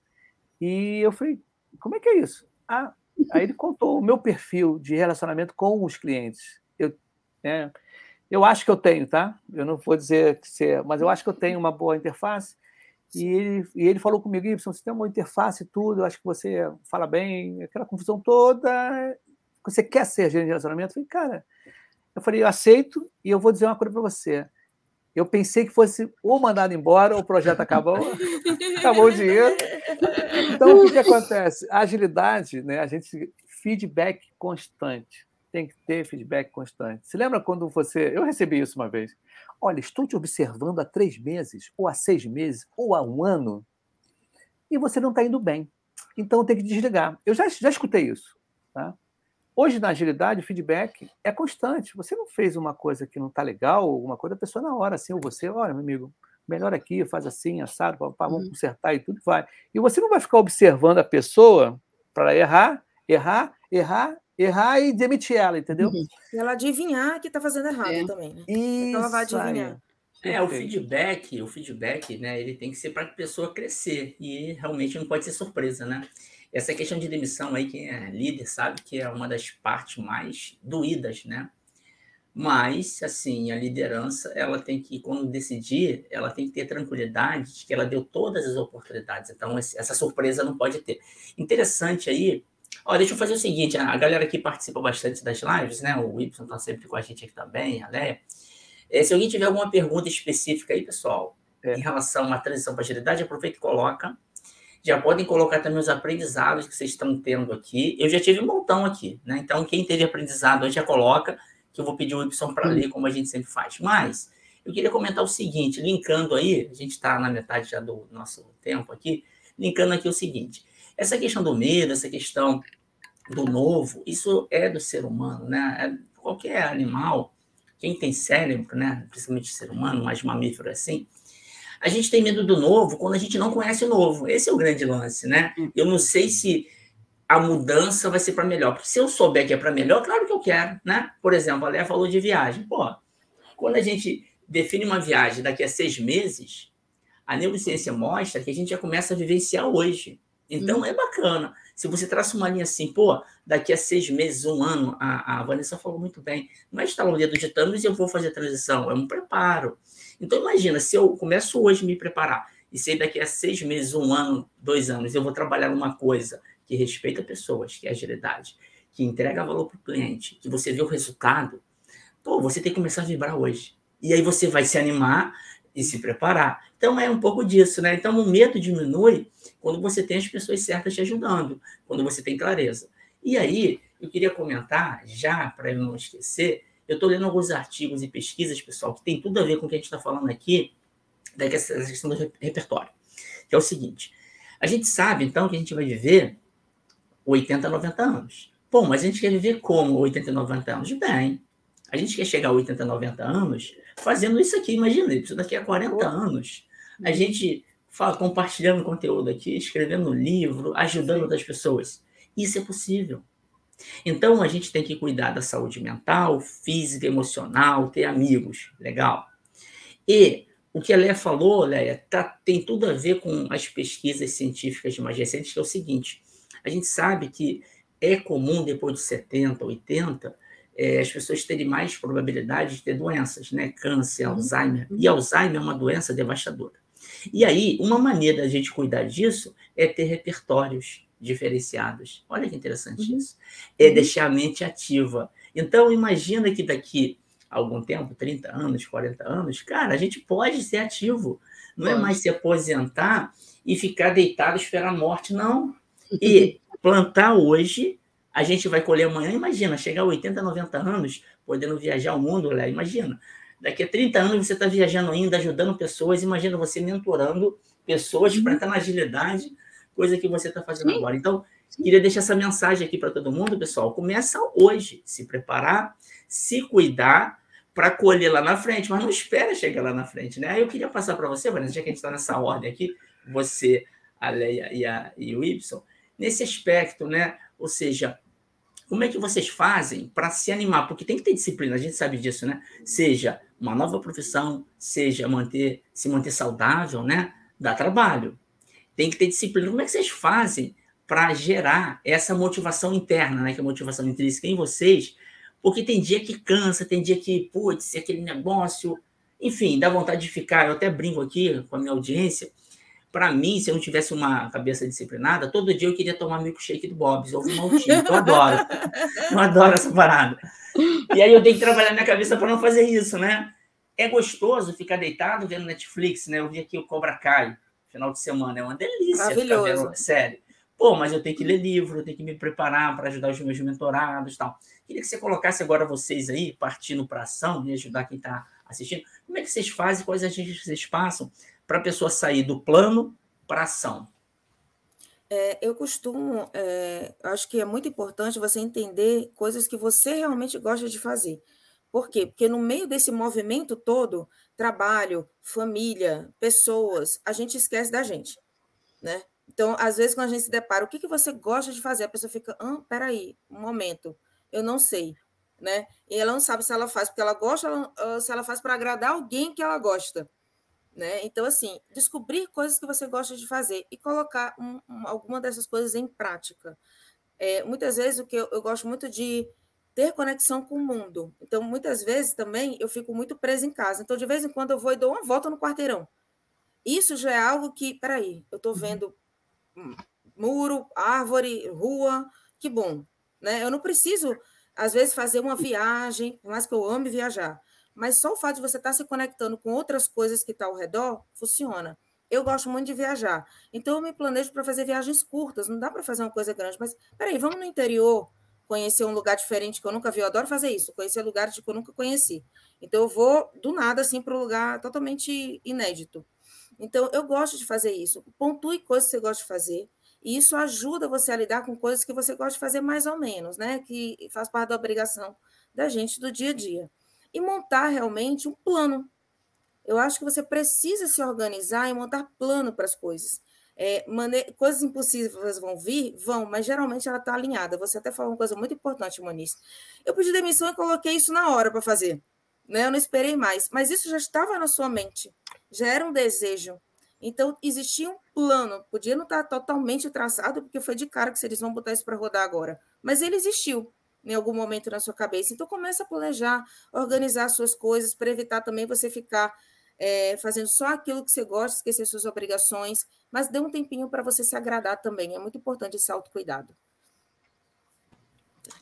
E eu falei, como é que é isso? Ah, aí ele contou o meu perfil de relacionamento com os clientes. Eu, é, eu acho que eu tenho, tá? Eu não vou dizer que você, mas eu acho que eu tenho uma boa interface. E ele, e ele falou comigo, Gibson, você tem uma interface e tudo, eu acho que você fala bem, aquela confusão toda, você quer ser gerente de relacionamento? Eu falei, cara, eu falei, eu aceito e eu vou dizer uma coisa para você. Eu pensei que fosse ou mandado embora ou o projeto acabou, acabou o dinheiro. Então, o que, que acontece? A agilidade, né? a gente, feedback constante. Tem que ter feedback constante. Se lembra quando você. Eu recebi isso uma vez. Olha, estou te observando há três meses, ou há seis meses, ou há um ano, e você não está indo bem. Então tem que desligar. Eu já, já escutei isso. Tá? Hoje, na agilidade, o feedback é constante. Você não fez uma coisa que não está legal, alguma coisa, a pessoa na hora, assim, ou você, olha, meu amigo, melhor aqui, faz assim, assado, papá, vamos uhum. consertar e tudo vai. E você não vai ficar observando a pessoa para errar, errar, errar, errar e demitir ela, entendeu? Uhum. E ela adivinhar que está fazendo errado é. também, né? Isso, então ela vai adivinhar. É, o feedback, o feedback, né, ele tem que ser para a pessoa crescer e realmente não pode ser surpresa, né? Essa questão de demissão aí, quem é líder sabe que é uma das partes mais doídas, né? Mas, assim, a liderança, ela tem que, quando decidir, ela tem que ter tranquilidade de que ela deu todas as oportunidades. Então, essa surpresa não pode ter. Interessante aí, ó, deixa eu fazer o seguinte, a galera que participa bastante das lives, né? O Y está sempre com a gente aqui também, a Leia. É, se alguém tiver alguma pergunta específica aí, pessoal, é. em relação à transição para agilidade, aproveita e coloca. Já podem colocar também os aprendizados que vocês estão tendo aqui. Eu já tive um montão aqui, né? Então, quem teve aprendizado aí já coloca, que eu vou pedir o Y para ler, como a gente sempre faz. Mas eu queria comentar o seguinte, linkando aí, a gente está na metade já do nosso tempo aqui, linkando aqui o seguinte: essa questão do medo, essa questão do novo, isso é do ser humano, né? É, qualquer animal, quem tem cérebro, né? Principalmente ser humano, mais mamífero assim, a gente tem medo do novo quando a gente não conhece o novo. Esse é o grande lance, né? Hum. Eu não sei se a mudança vai ser para melhor. Porque se eu souber que é para melhor, claro que eu quero, né? Por exemplo, a Léa falou de viagem. Pô, quando a gente define uma viagem daqui a seis meses, a neurociência mostra que a gente já começa a vivenciar hoje. Então, hum. é bacana. Se você traça uma linha assim, pô, daqui a seis meses, um ano, a, a Vanessa falou muito bem, não é estalar o dedo de Thanos e eu vou fazer a transição, é um preparo. Então, imagina, se eu começo hoje a me preparar e sei daqui a seis meses, um ano, dois anos, eu vou trabalhar numa coisa que respeita pessoas, que é agilidade, que entrega valor para o cliente, que você vê o resultado, pô, você tem que começar a vibrar hoje. E aí você vai se animar e se preparar. Então é um pouco disso, né? Então o medo diminui quando você tem as pessoas certas te ajudando, quando você tem clareza. E aí, eu queria comentar, já para eu não esquecer, eu estou lendo alguns artigos e pesquisas, pessoal, que tem tudo a ver com o que a gente está falando aqui, da questão do repertório. Que é o seguinte: a gente sabe, então, que a gente vai viver 80, 90 anos. Bom, mas a gente quer viver como 80, 90 anos? Bem, a gente quer chegar a 80, 90 anos fazendo isso aqui. Imagina, isso daqui a 40 anos. A gente fala, compartilhando conteúdo aqui, escrevendo livro, ajudando outras pessoas. Isso é possível. Então, a gente tem que cuidar da saúde mental, física, emocional, ter amigos. Legal. E o que a Léa falou, Léa, tá, tem tudo a ver com as pesquisas científicas mais recentes, que é o seguinte: a gente sabe que é comum, depois de 70, 80, é, as pessoas terem mais probabilidade de ter doenças, né? Câncer, uhum. Alzheimer. E Alzheimer é uma doença devastadora. E aí, uma maneira da gente cuidar disso é ter repertórios diferenciados. Olha que interessante uhum. isso. É uhum. deixar a mente ativa. Então, imagina que daqui a algum tempo, 30 anos, 40 anos, cara, a gente pode ser ativo. Não é pode. é mais se aposentar e ficar deitado esperar a morte, não. E plantar hoje, a gente vai colher amanhã. Imagina, chegar a 80, 90 anos, podendo viajar o mundo, Léo, imagina. Daqui a 30 anos você está viajando ainda, ajudando pessoas. Imagina você mentorando pessoas para estar na agilidade, coisa que você está fazendo Sim. agora. Então, queria deixar essa mensagem aqui para todo mundo, pessoal. Começa hoje, se preparar, se cuidar para colher lá na frente, mas não espera chegar lá na frente, né? Aí eu queria passar para você, Vanessa, já que a gente está nessa ordem aqui, você, a Leia e, a, e o Y, nesse aspecto, né? Ou seja, como é que vocês fazem para se animar? Porque tem que ter disciplina, a gente sabe disso, né? Seja uma nova profissão, seja manter, se manter saudável, né? Dá trabalho. Tem que ter disciplina. Como é que vocês fazem para gerar essa motivação interna, né? Que é a motivação intrínseca em vocês? Porque tem dia que cansa, tem dia que, putz, aquele negócio. Enfim, dá vontade de ficar. Eu até brinco aqui com a minha audiência. Para mim, se eu não tivesse uma cabeça disciplinada, todo dia eu queria tomar milkshake do Bob's ou um eu adoro. Eu adoro essa parada. E aí eu tenho que trabalhar minha cabeça para não fazer isso, né? É gostoso ficar deitado vendo Netflix, né? Eu vi aqui o Cobra Kai final de semana, é uma delícia ficar vendo série. Pô, mas eu tenho que ler livro, eu tenho que me preparar para ajudar os meus mentorados e tal. Queria que você colocasse agora vocês aí, partindo para ação e ajudar quem está assistindo. Como é que vocês fazem, quais agentes vocês passam para a pessoa sair do plano para ação? É, eu costumo, é, acho que é muito importante você entender coisas que você realmente gosta de fazer. Por quê? Porque no meio desse movimento todo, trabalho, família, pessoas, a gente esquece da gente, né? Então, às vezes, quando a gente se depara, o que, que você gosta de fazer? A pessoa fica, ah, peraí, um momento, eu não sei, né? E ela não sabe se ela faz porque ela gosta ou se ela faz para agradar alguém que ela gosta. Né? Então, assim, descobrir coisas que você gosta de fazer e colocar um, um, alguma dessas coisas em prática. É, muitas vezes, o que eu, eu, gosto muito de ter conexão com o mundo. Então, muitas vezes também eu fico muito presa em casa. Então, de vez em quando eu vou e dou uma volta no quarteirão. Isso já é algo que, peraí, eu estou vendo muro, árvore, rua, que bom. Né? Eu não preciso, às vezes, fazer uma viagem, por mais que eu ame viajar mas só o fato de você estar se conectando com outras coisas que estão tá ao redor funciona. Eu gosto muito de viajar, então eu me planejo para fazer viagens curtas, não dá para fazer uma coisa grande, mas peraí, vamos no interior conhecer um lugar diferente que eu nunca vi, eu adoro fazer isso, conhecer lugares que eu nunca conheci. Então eu vou do nada assim para um lugar totalmente inédito. Então eu gosto de fazer isso. Pontue coisas que você gosta de fazer, e isso ajuda você a lidar com coisas que você gosta de fazer mais ou menos, né? Que faz parte da obrigação da gente do dia a dia e montar realmente um plano. Eu acho que você precisa se organizar e montar plano para as coisas. É, coisas impossíveis vão vir? Vão, mas geralmente ela está alinhada. Você até falou uma coisa muito importante, Moniz. Eu pedi demissão e coloquei isso na hora para fazer. Né? Eu não esperei mais, mas isso já estava na sua mente, já era um desejo. Então, existia um plano, podia não estar totalmente traçado, porque foi de cara que eles vão botar isso para rodar agora, mas ele existiu em algum momento na sua cabeça. Então, começa a planejar, organizar suas coisas, para evitar também você ficar é, fazendo só aquilo que você gosta, esquecer suas obrigações, mas dê um tempinho para você se agradar também. É muito importante esse autocuidado.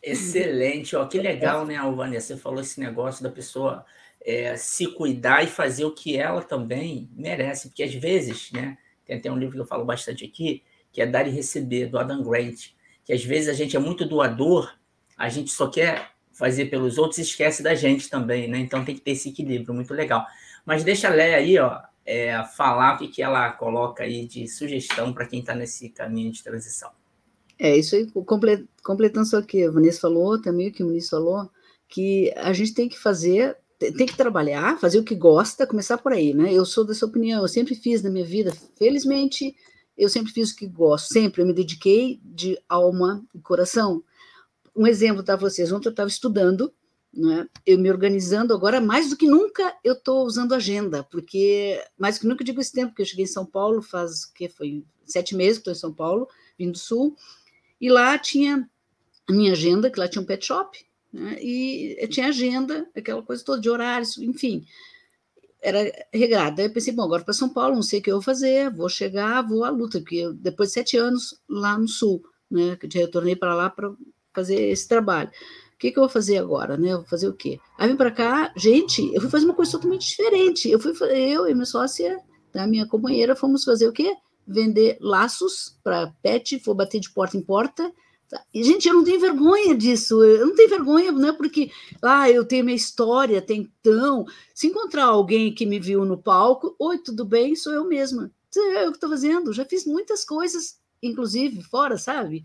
Excelente, ó, que legal, né, Alvânia? Você falou esse negócio da pessoa é, se cuidar e fazer o que ela também merece, porque às vezes, né, tem até um livro que eu falo bastante aqui, que é Dar e Receber, do Adam Grant, que às vezes a gente é muito doador a gente só quer fazer pelos outros e esquece da gente também, né? Então tem que ter esse equilíbrio, muito legal. Mas deixa a Léa aí, ó, é, falar o que, que ela coloca aí de sugestão para quem está nesse caminho de transição. É, isso aí, completando só o que a Vanessa falou, também o que o Muniz falou, que a gente tem que fazer, tem que trabalhar, fazer o que gosta, começar por aí, né? Eu sou dessa opinião, eu sempre fiz na minha vida, felizmente, eu sempre fiz o que gosto, sempre, eu me dediquei de alma e coração, um exemplo para vocês. Ontem eu estava estudando, né, eu me organizando agora, mais do que nunca eu estou usando agenda, porque, mais do que nunca eu digo esse tempo, que eu cheguei em São Paulo faz, que foi sete meses estou em São Paulo, vindo do Sul, e lá tinha a minha agenda, que lá tinha um pet shop, né, e tinha agenda, aquela coisa toda de horários, enfim, era regrada. Aí eu pensei, bom, agora para São Paulo, não sei o que eu vou fazer, vou chegar, vou à luta, porque eu, depois de sete anos lá no Sul, né, que eu retornei para lá para fazer esse trabalho. O que, que eu vou fazer agora, né? Eu vou fazer o quê? Aí vim para cá, gente, eu fui fazer uma coisa totalmente diferente. Eu fui, eu e minha sócia, tá, minha companheira, fomos fazer o quê? Vender laços para pet, for bater de porta em porta. Tá? E, gente, eu não tenho vergonha disso. Eu não tenho vergonha, não é porque ah, eu tenho minha história até então. Se encontrar alguém que me viu no palco, oi, tudo bem? Sou eu mesma. É eu que estou fazendo. Já fiz muitas coisas, inclusive fora, sabe?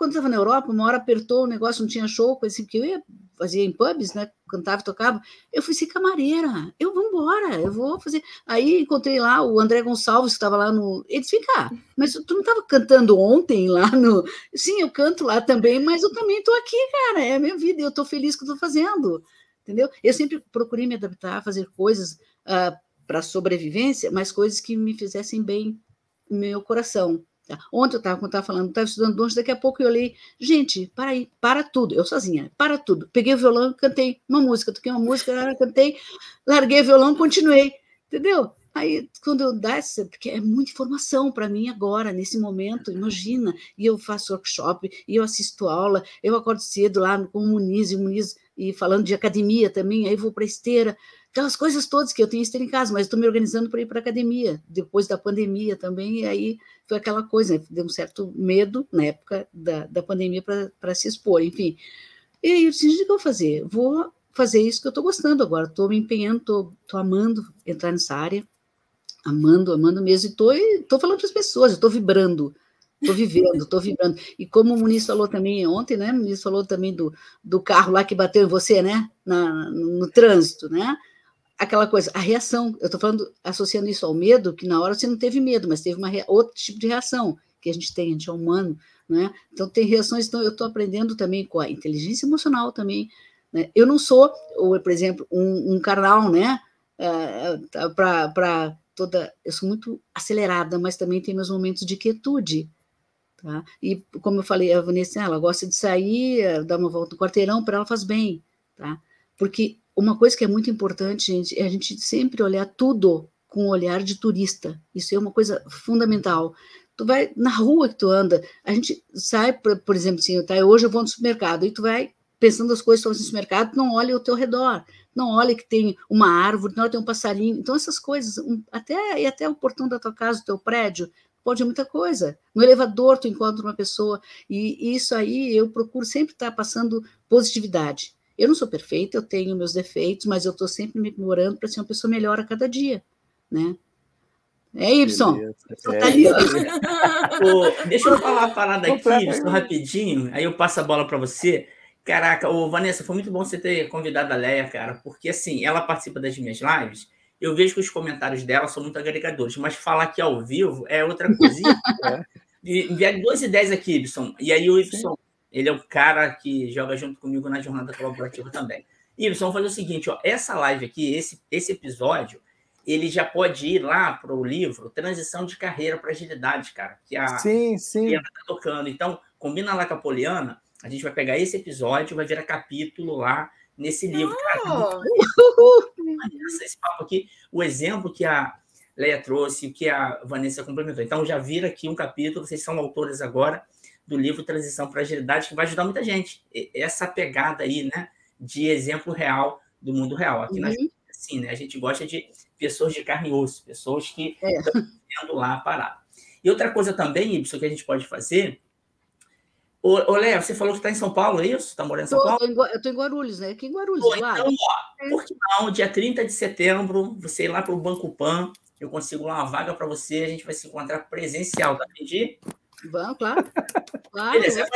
Quando estava na Europa, uma hora apertou o negócio, não tinha show, coisa assim, porque eu ia fazia em pubs, né? Cantava tocava. Eu fui ser camareira. Eu vou embora, eu vou fazer. Aí encontrei lá o André Gonçalves, que estava lá no. Ele disse: cá, mas tu não estava cantando ontem lá no. Sim, eu canto lá também, mas eu também estou aqui, cara. É a minha vida, eu estou feliz que estou fazendo. Entendeu? Eu sempre procurei me adaptar fazer coisas uh, ah, para sobrevivência, mas coisas que me fizessem bem meu coração. Tá? Ontem eu estava, estava falando, estava estudando hoje, daqui a pouco eu olhei, gente, para aí, para tudo, eu sozinha, para tudo. Peguei o violão, cantei uma música, toquei uma música, cantei, larguei o violão, continuei, entendeu? Aí, quando eu dá essa, porque é muita informação para mim agora, nesse momento, imagina, e eu faço workshop, e eu assisto aula, eu acordo cedo lá com o Muniz, e o Muniz, e falando de academia também, aí vou para esteira, aquelas coisas todas que eu tenho esteira em casa, mas estou me organizando para ir para academia, depois da pandemia também, e aí foi aquela coisa, né? deu um certo medo na época da, da pandemia para se expor, enfim. E aí eu disse, o que eu vou fazer? Vou fazer isso que eu estou gostando agora, estou me empenhando, estou amando entrar nessa área, amando, amando mesmo, e estou falando para as pessoas, estou vibrando, Estou vivendo, estou vibrando. E como o Muniz falou também ontem, né? O Muniz falou também do, do carro lá que bateu em você, né? Na, no, no trânsito, né? Aquela coisa, a reação. Eu estou falando, associando isso ao medo, que na hora você não teve medo, mas teve uma outro tipo de reação que a gente tem, a gente é humano, né? Então tem reações, então eu estou aprendendo também com a inteligência emocional também. Né? Eu não sou, ou, por exemplo, um, um carnal, né? É, é para toda. Eu sou muito acelerada, mas também tem meus momentos de quietude Tá? E, como eu falei, a Vanessa, ela gosta de sair, eh, dar uma volta no quarteirão, para ela faz bem. Tá? Porque uma coisa que é muito importante, gente, é a gente sempre olhar tudo com o olhar de turista. Isso é uma coisa fundamental. Tu vai na rua que tu anda, a gente sai, por, por exemplo, assim, tá, hoje eu vou no supermercado, e tu vai pensando as coisas que estão no supermercado, não olha ao teu redor, não olha que tem uma árvore, não olha que tem um passarinho. Então, essas coisas, um, até, e até o portão da tua casa, do teu prédio, pode muita coisa. No elevador tu encontra uma pessoa e isso aí eu procuro sempre estar passando positividade. Eu não sou perfeita, eu tenho meus defeitos, mas eu estou sempre me aprimorando para ser uma pessoa melhor a cada dia, né? É, Y. Tá é, deixa eu falar uma parada aqui, só rapidinho, aí eu passo a bola para você. Caraca, ô, Vanessa, foi muito bom você ter convidado a Leia, cara, porque assim, ela participa das minhas lives eu vejo que os comentários dela são muito agregadores, mas falar aqui ao vivo é outra coisinha. é. Enviar duas ideias aqui, Ibson. E aí o Ibson, ele é o cara que joga junto comigo na jornada colaborativa também. Ibson, vamos fazer o seguinte, ó, essa live aqui, esse, esse episódio, ele já pode ir lá para o livro Transição de Carreira para Agilidade, cara, que a sim, sim. está tocando. Então, combina lá com a Poliana, a gente vai pegar esse episódio, vai virar capítulo lá nesse livro. Cara, esse papo aqui, o exemplo que a Leia trouxe, o que a Vanessa complementou. Então, já vira aqui um capítulo, vocês são autores agora do livro Transição para Agilidade, que vai ajudar muita gente. Essa pegada aí, né, de exemplo real do mundo real. Aqui uhum. assim, né, a gente gosta de pessoas de carne e osso, pessoas que é. estão lá parar. E outra coisa também, Ibson, que a gente pode fazer Ô, ô Léo, você falou que está em São Paulo, é isso? Está morando em São tô, Paulo? Tô em, eu estou em Guarulhos, né? Aqui em Guarulhos, Pô, Então, ó, por que não? Dia 30 de setembro, você ir lá para o Banco Pan, eu consigo lá uma vaga para você, a gente vai se encontrar presencial, tá? Entendi? Vamos, claro. claro. Beleza,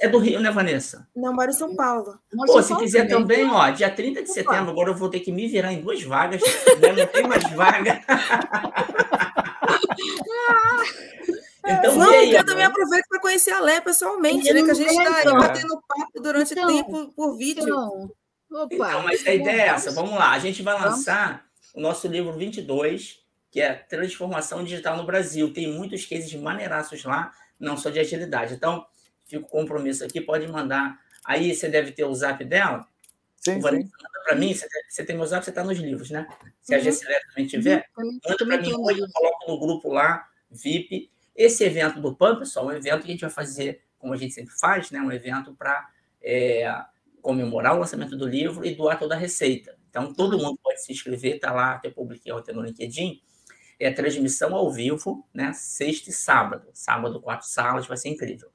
é do Rio, né, Vanessa? Não, moro em São Paulo. Pô, São se Paulo quiser também, também, ó, dia 30 de Opa. setembro, agora eu vou ter que me virar em duas vagas, né? não tem mais vaga. Então, Vamos, aí, eu também aproveito para conhecer a Lé pessoalmente, né? Que a gente está aí batendo papo durante então, tempo por vídeo. Então, opa, então, mas a ideia é essa. Vamos lá, a gente vai lançar o nosso livro 22, que é Transformação Digital no Brasil. Tem muitos cases maneiraços lá, não só de agilidade. Então, fico com compromisso aqui, pode mandar. Aí você deve ter o zap dela. Sim, sim. Manda para mim, você, tem meu zap, você está nos livros, né? Se uhum. a Gessilé também tiver, uhum. manda para mim, eu coloco no grupo lá, VIP, esse evento do PAN, pessoal, é um evento que a gente vai fazer, como a gente sempre faz, né? um evento para é, comemorar o lançamento do livro e doar toda a receita. Então, todo mundo pode se inscrever, está lá, até publiquei ontem no LinkedIn. É a transmissão ao vivo, né? Sexta e sábado. Sábado, quatro salas, vai ser incrível.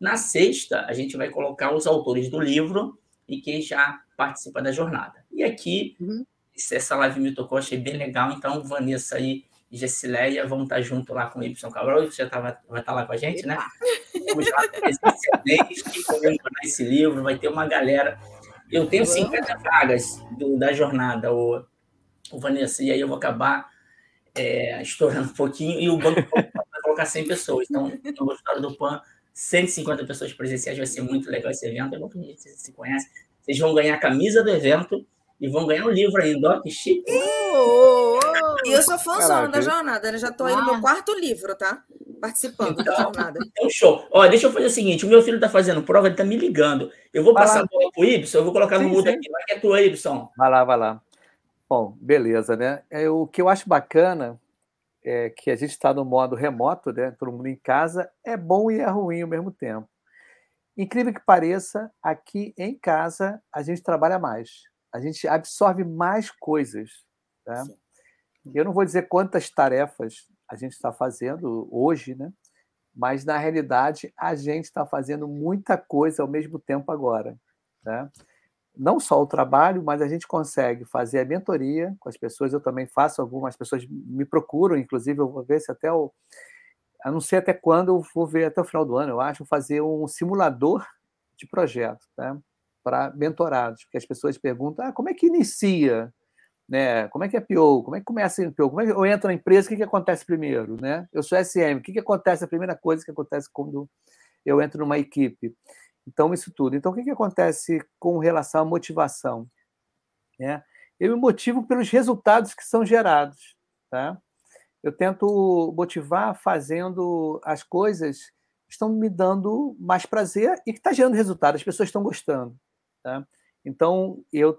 Na sexta, a gente vai colocar os autores do livro e quem já participa da jornada. E aqui, uhum. essa live me tocou, achei bem legal. Então, Vanessa aí e Gessileia vão estar junto lá com o Y Cabral, você já tava, vai estar lá com a gente, né? Vamos lá que comemorar esse livro, vai ter uma galera. Eu tenho 50 vagas do, da jornada, o, o Vanessa, e aí eu vou acabar é, estourando um pouquinho, e o banco vai colocar 100 pessoas. Então, no história do PAN, 150 pessoas presenciais, vai ser muito legal esse evento, é bom que a gente se conhece. Vocês vão ganhar a camisa do evento e vão ganhar um livro ainda, ó, que chique. Oh. E eu sou fãzona da jornada, né? Já estou aí no meu ah. quarto livro, tá? Participando então, da jornada. Então, show. Ó, deixa eu fazer o seguinte: o meu filho está fazendo prova, ele está me ligando. Eu vou vai passar lá. a bola para o Y, eu vou colocar sim, no mudo aqui. Vai que é tua, Y. Vai lá, vai lá. Bom, beleza, né? É, o que eu acho bacana é que a gente está no modo remoto, né? Todo mundo em casa, é bom e é ruim ao mesmo tempo. Incrível que pareça, aqui em casa a gente trabalha mais, a gente absorve mais coisas. Tá? Sim. Eu não vou dizer quantas tarefas a gente está fazendo hoje, né? mas na realidade a gente está fazendo muita coisa ao mesmo tempo agora. Né? Não só o trabalho, mas a gente consegue fazer a mentoria com as pessoas. Eu também faço algumas pessoas me procuram, inclusive eu vou ver se até o a não sei até quando, eu vou ver até o final do ano, eu acho, fazer um simulador de projeto, tá? para mentorados, porque as pessoas perguntam, ah, como é que inicia? Né? Como é que é PO? Como é que começa em PO? Como é que eu entro na empresa, o que, que acontece primeiro? Né? Eu sou SM, o que, que acontece? A primeira coisa que acontece quando eu entro numa equipe. Então, isso tudo. Então, o que, que acontece com relação à motivação? Né? Eu me motivo pelos resultados que são gerados. Tá? Eu tento motivar fazendo as coisas que estão me dando mais prazer e que está gerando resultado, as pessoas estão gostando. Tá? Então, eu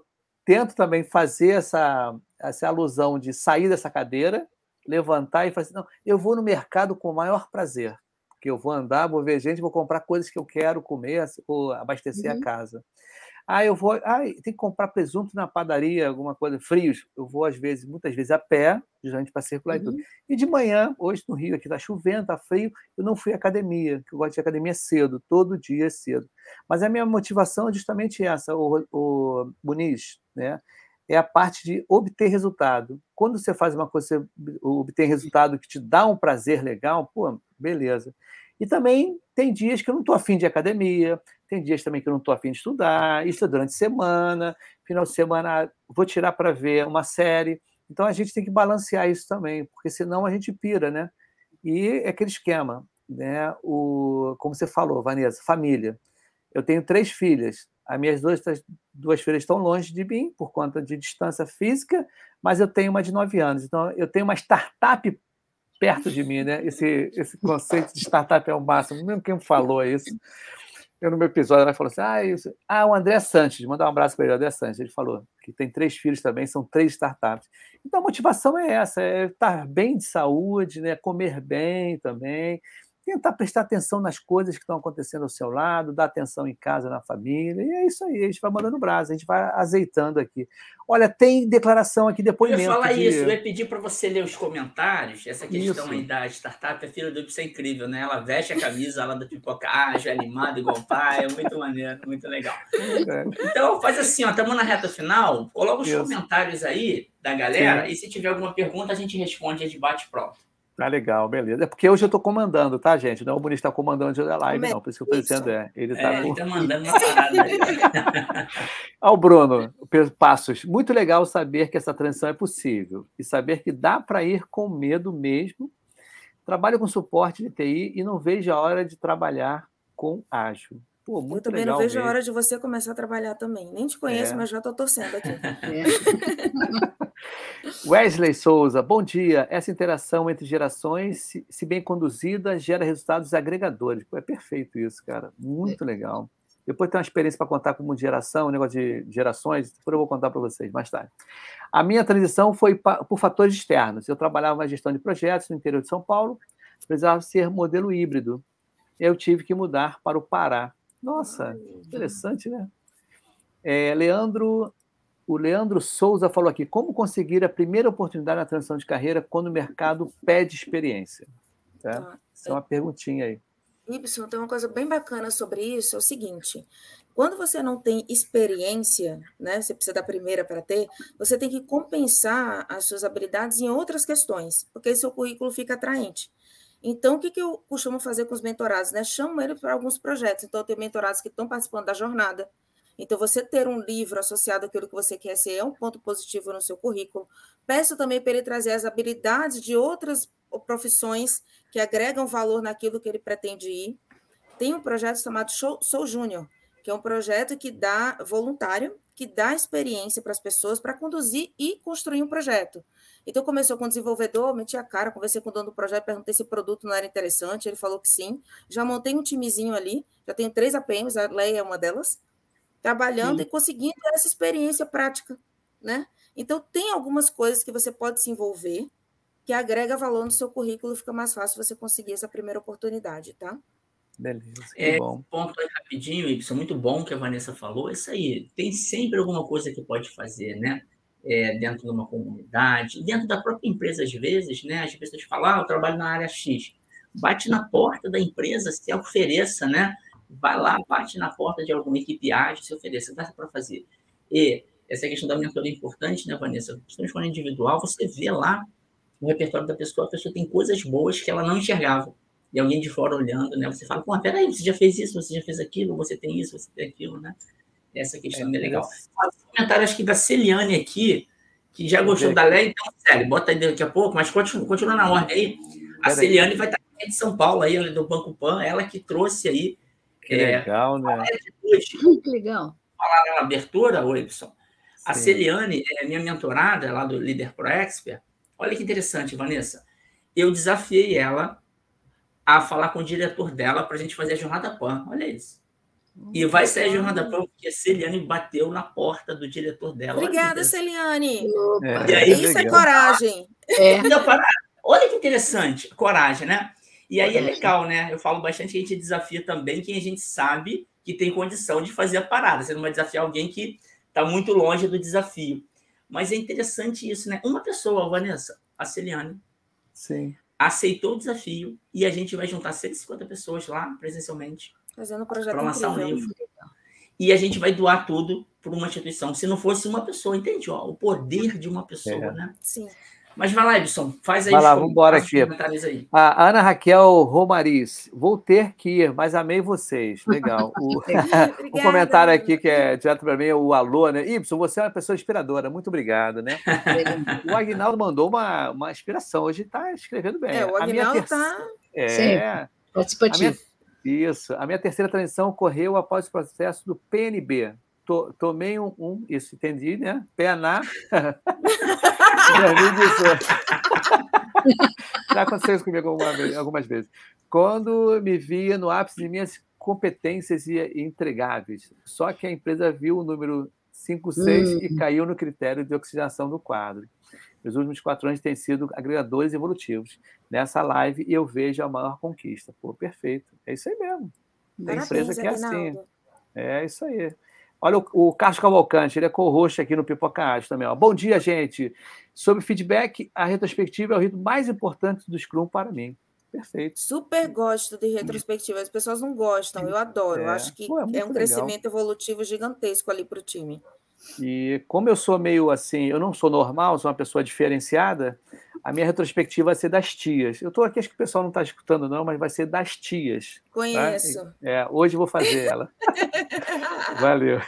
tento também fazer essa, essa alusão de sair dessa cadeira, levantar e falar assim, não, eu vou no mercado com o maior prazer, porque eu vou andar, vou ver gente, vou comprar coisas que eu quero comer, ou abastecer uhum. a casa. Ah, eu vou. Ah, tem que comprar presunto na padaria, alguma coisa, frios. Eu vou, às vezes, muitas vezes, a pé, justamente para circular uhum. e tudo. Uhum. E de manhã, hoje no Rio, aqui está chovendo, está frio, eu não fui à academia, que eu gosto de academia cedo, todo dia é cedo. Mas a minha motivação é justamente essa, o, o Muniz, né? É a parte de obter resultado. Quando você faz uma coisa, você obtém resultado que te dá um prazer legal, pô, beleza. E também tem dias que eu não estou afim de academia, tem dias também que eu não estou afim de estudar, isso é durante a semana, final de semana vou tirar para ver uma série. Então a gente tem que balancear isso também, porque senão a gente pira, né? E é aquele esquema, né? O, como você falou, Vanessa, família. Eu tenho três filhas. As minhas duas, duas filhas estão longe de mim por conta de distância física, mas eu tenho uma de nove anos. Então eu tenho uma startup perto de mim, né? Esse, esse conceito de startup é o máximo. Mesmo quem falou isso. Eu, no meu episódio, ela falou assim: ah, isso... ah, o André Santos, mandar um abraço para ele, o André Santos. Ele falou que tem três filhos também, são três startups. Então a motivação é essa: é estar bem de saúde, né? comer bem também, tentar prestar atenção nas coisas que estão acontecendo ao seu lado, dar atenção em casa, na família, e é isso aí, a gente vai mandando brasa, a gente vai azeitando aqui. Olha, tem declaração aqui, depois. Eu ia falar de... isso, eu ia pedir para você ler os comentários, essa questão isso. aí da startup, a filha do Ibsen é incrível, né? Ela veste a camisa lá da pipocagem, animada igual o pai, é muito maneiro, muito legal. É. Então, faz assim, ó, estamos na reta final, coloca os isso. comentários aí da galera, Sim. e se tiver alguma pergunta, a gente responde a gente bate pronto. Ah, legal, beleza. É porque hoje eu estou comandando, tá, gente? Não é o Bonito está comandando a live, não. Por isso que eu estou dizendo, é. Ele está é, com... tá mandando uma parada aí. Ao Bruno, Passos, muito legal saber que essa transição é possível e saber que dá para ir com medo mesmo. Trabalho com suporte de TI e não vejo a hora de trabalhar com ágil. Pô, muito eu também não vejo mesmo. a hora de você começar a trabalhar também. Nem te conheço, é. mas já estou torcendo aqui. É. Wesley Souza, bom dia. Essa interação entre gerações, se bem conduzida, gera resultados agregadores. Pô, é perfeito isso, cara. Muito é. legal. Depois tem uma experiência para contar como geração, um negócio de gerações, depois eu vou contar para vocês mais tarde. A minha transição foi por fatores externos. Eu trabalhava na gestão de projetos no interior de São Paulo, precisava ser modelo híbrido. Eu tive que mudar para o Pará. Nossa, interessante, né? É, Leandro o Leandro Souza falou aqui: como conseguir a primeira oportunidade na transição de carreira quando o mercado pede experiência? Tá? Ah, Essa é uma perguntinha aí. Y, tem uma coisa bem bacana sobre isso: é o seguinte. Quando você não tem experiência, né, você precisa da primeira para ter, você tem que compensar as suas habilidades em outras questões, porque seu currículo fica atraente. Então, o que, que eu costumo fazer com os mentorados? Né? Chamo eles para alguns projetos. Então, eu tenho mentorados que estão participando da jornada, então, você ter um livro associado àquilo que você quer ser é um ponto positivo no seu currículo. Peço também para ele trazer as habilidades de outras profissões que agregam valor naquilo que ele pretende ir. Tem um projeto chamado Sou Júnior, que é um projeto que dá voluntário, que dá experiência para as pessoas para conduzir e construir um projeto. Então, começou com o desenvolvedor, meti a cara, conversei com o dono do projeto, perguntei se o produto não era interessante, ele falou que sim. Já montei um timezinho ali, já tenho três APMs, a Leia é uma delas trabalhando Sim. e conseguindo essa experiência prática, né? Então tem algumas coisas que você pode se envolver que agrega valor no seu currículo, fica mais fácil você conseguir essa primeira oportunidade, tá? Beleza, é, bom. Ponto aí rapidinho, isso é muito bom que a Vanessa falou, é isso aí, tem sempre alguma coisa que pode fazer, né? É, dentro de uma comunidade, dentro da própria empresa, às vezes, né? As pessoas falam, ah, eu trabalho na área X. Bate na porta da empresa, se ofereça, né? Vai lá, bate na porta de alguma equipe ágil, se ofereça, dá para fazer. E essa questão da mentoria é importante, né, Vanessa? Principalmente quando é individual, você vê lá no repertório da pessoa, a pessoa tem coisas boas que ela não enxergava. e alguém de fora olhando, né? Você fala, pô, peraí, você já fez isso, você já fez aquilo, você tem isso, você tem aquilo, né? Essa questão é, é legal. Um comentário, acho que da Celiane aqui, que já gostou da lei, então, sério, bota aí daqui a pouco, mas continua, continua na ordem aí. A Celiane vai estar aqui de São Paulo, aí, do Banco Pan, ela que trouxe aí. Que é, legal, né? Muito legal. Falar na abertura, Wilson. A Celiane é minha mentorada lá do Líder Pro Expert. Olha que interessante, Vanessa. Eu desafiei ela a falar com o diretor dela para a gente fazer a jornada PAN. Olha isso. E vai sair a jornada PAN porque a Celiane bateu na porta do diretor dela. Obrigada, Celiane. É, e aí, isso é coragem. É. Olha que interessante, coragem, né? E aí é legal, né? Eu falo bastante que a gente desafia também quem a gente sabe que tem condição de fazer a parada. Você não vai desafiar alguém que está muito longe do desafio. Mas é interessante isso, né? Uma pessoa, Vanessa, a Celiane, Sim. aceitou o desafio e a gente vai juntar 150 pessoas lá presencialmente Fazendo um projeto para lançar um livro. E a gente vai doar tudo para uma instituição. Se não fosse uma pessoa, entende? Ó, o poder de uma pessoa, é. né? Sim. Mas vai lá, Edson, faz aí. Vai lá, vamos embora aqui. Aí. A Ana Raquel Romariz, vou ter que ir, mas amei vocês. Legal. O, um comentário aqui que é direto para mim, o alô, né? Ibson, você é uma pessoa inspiradora, muito obrigado, né? o Agnaldo mandou uma, uma inspiração, hoje está escrevendo bem. É, o Agnaldo está. Ter... É, participativo. Isso. A minha terceira transição ocorreu após o processo do PNB. tomei um, um, isso entendi, né? PNA. Já aconteceu isso comigo algumas vezes. Quando me via no ápice de minhas competências e entregáveis. Só que a empresa viu o número 56 hum. e caiu no critério de oxigenação do quadro. Os últimos quatro anos têm sido agregadores evolutivos. Nessa live eu vejo a maior conquista. Pô, perfeito. É isso aí mesmo. Tem empresa que é assim. É isso aí. Olha o, o Carlos Cavalcante, ele é co-host aqui no Pipoca Arte também. Ó. Bom dia, gente. Sobre feedback, a retrospectiva é o rito mais importante do Scrum para mim. Perfeito. Super gosto de retrospectiva. As pessoas não gostam, eu adoro. É. Eu acho que Pô, é, é, um crescimento legal. evolutivo gigantesco ali para o time. E como eu sou meio assim, eu não sou normal, sou uma pessoa diferenciada, a minha retrospectiva vai ser das tias. Eu estou aqui, acho que o pessoal não está escutando, não, mas vai ser das tias. Tá? Conheço. Tá? É, hoje vou fazer ela. Valeu.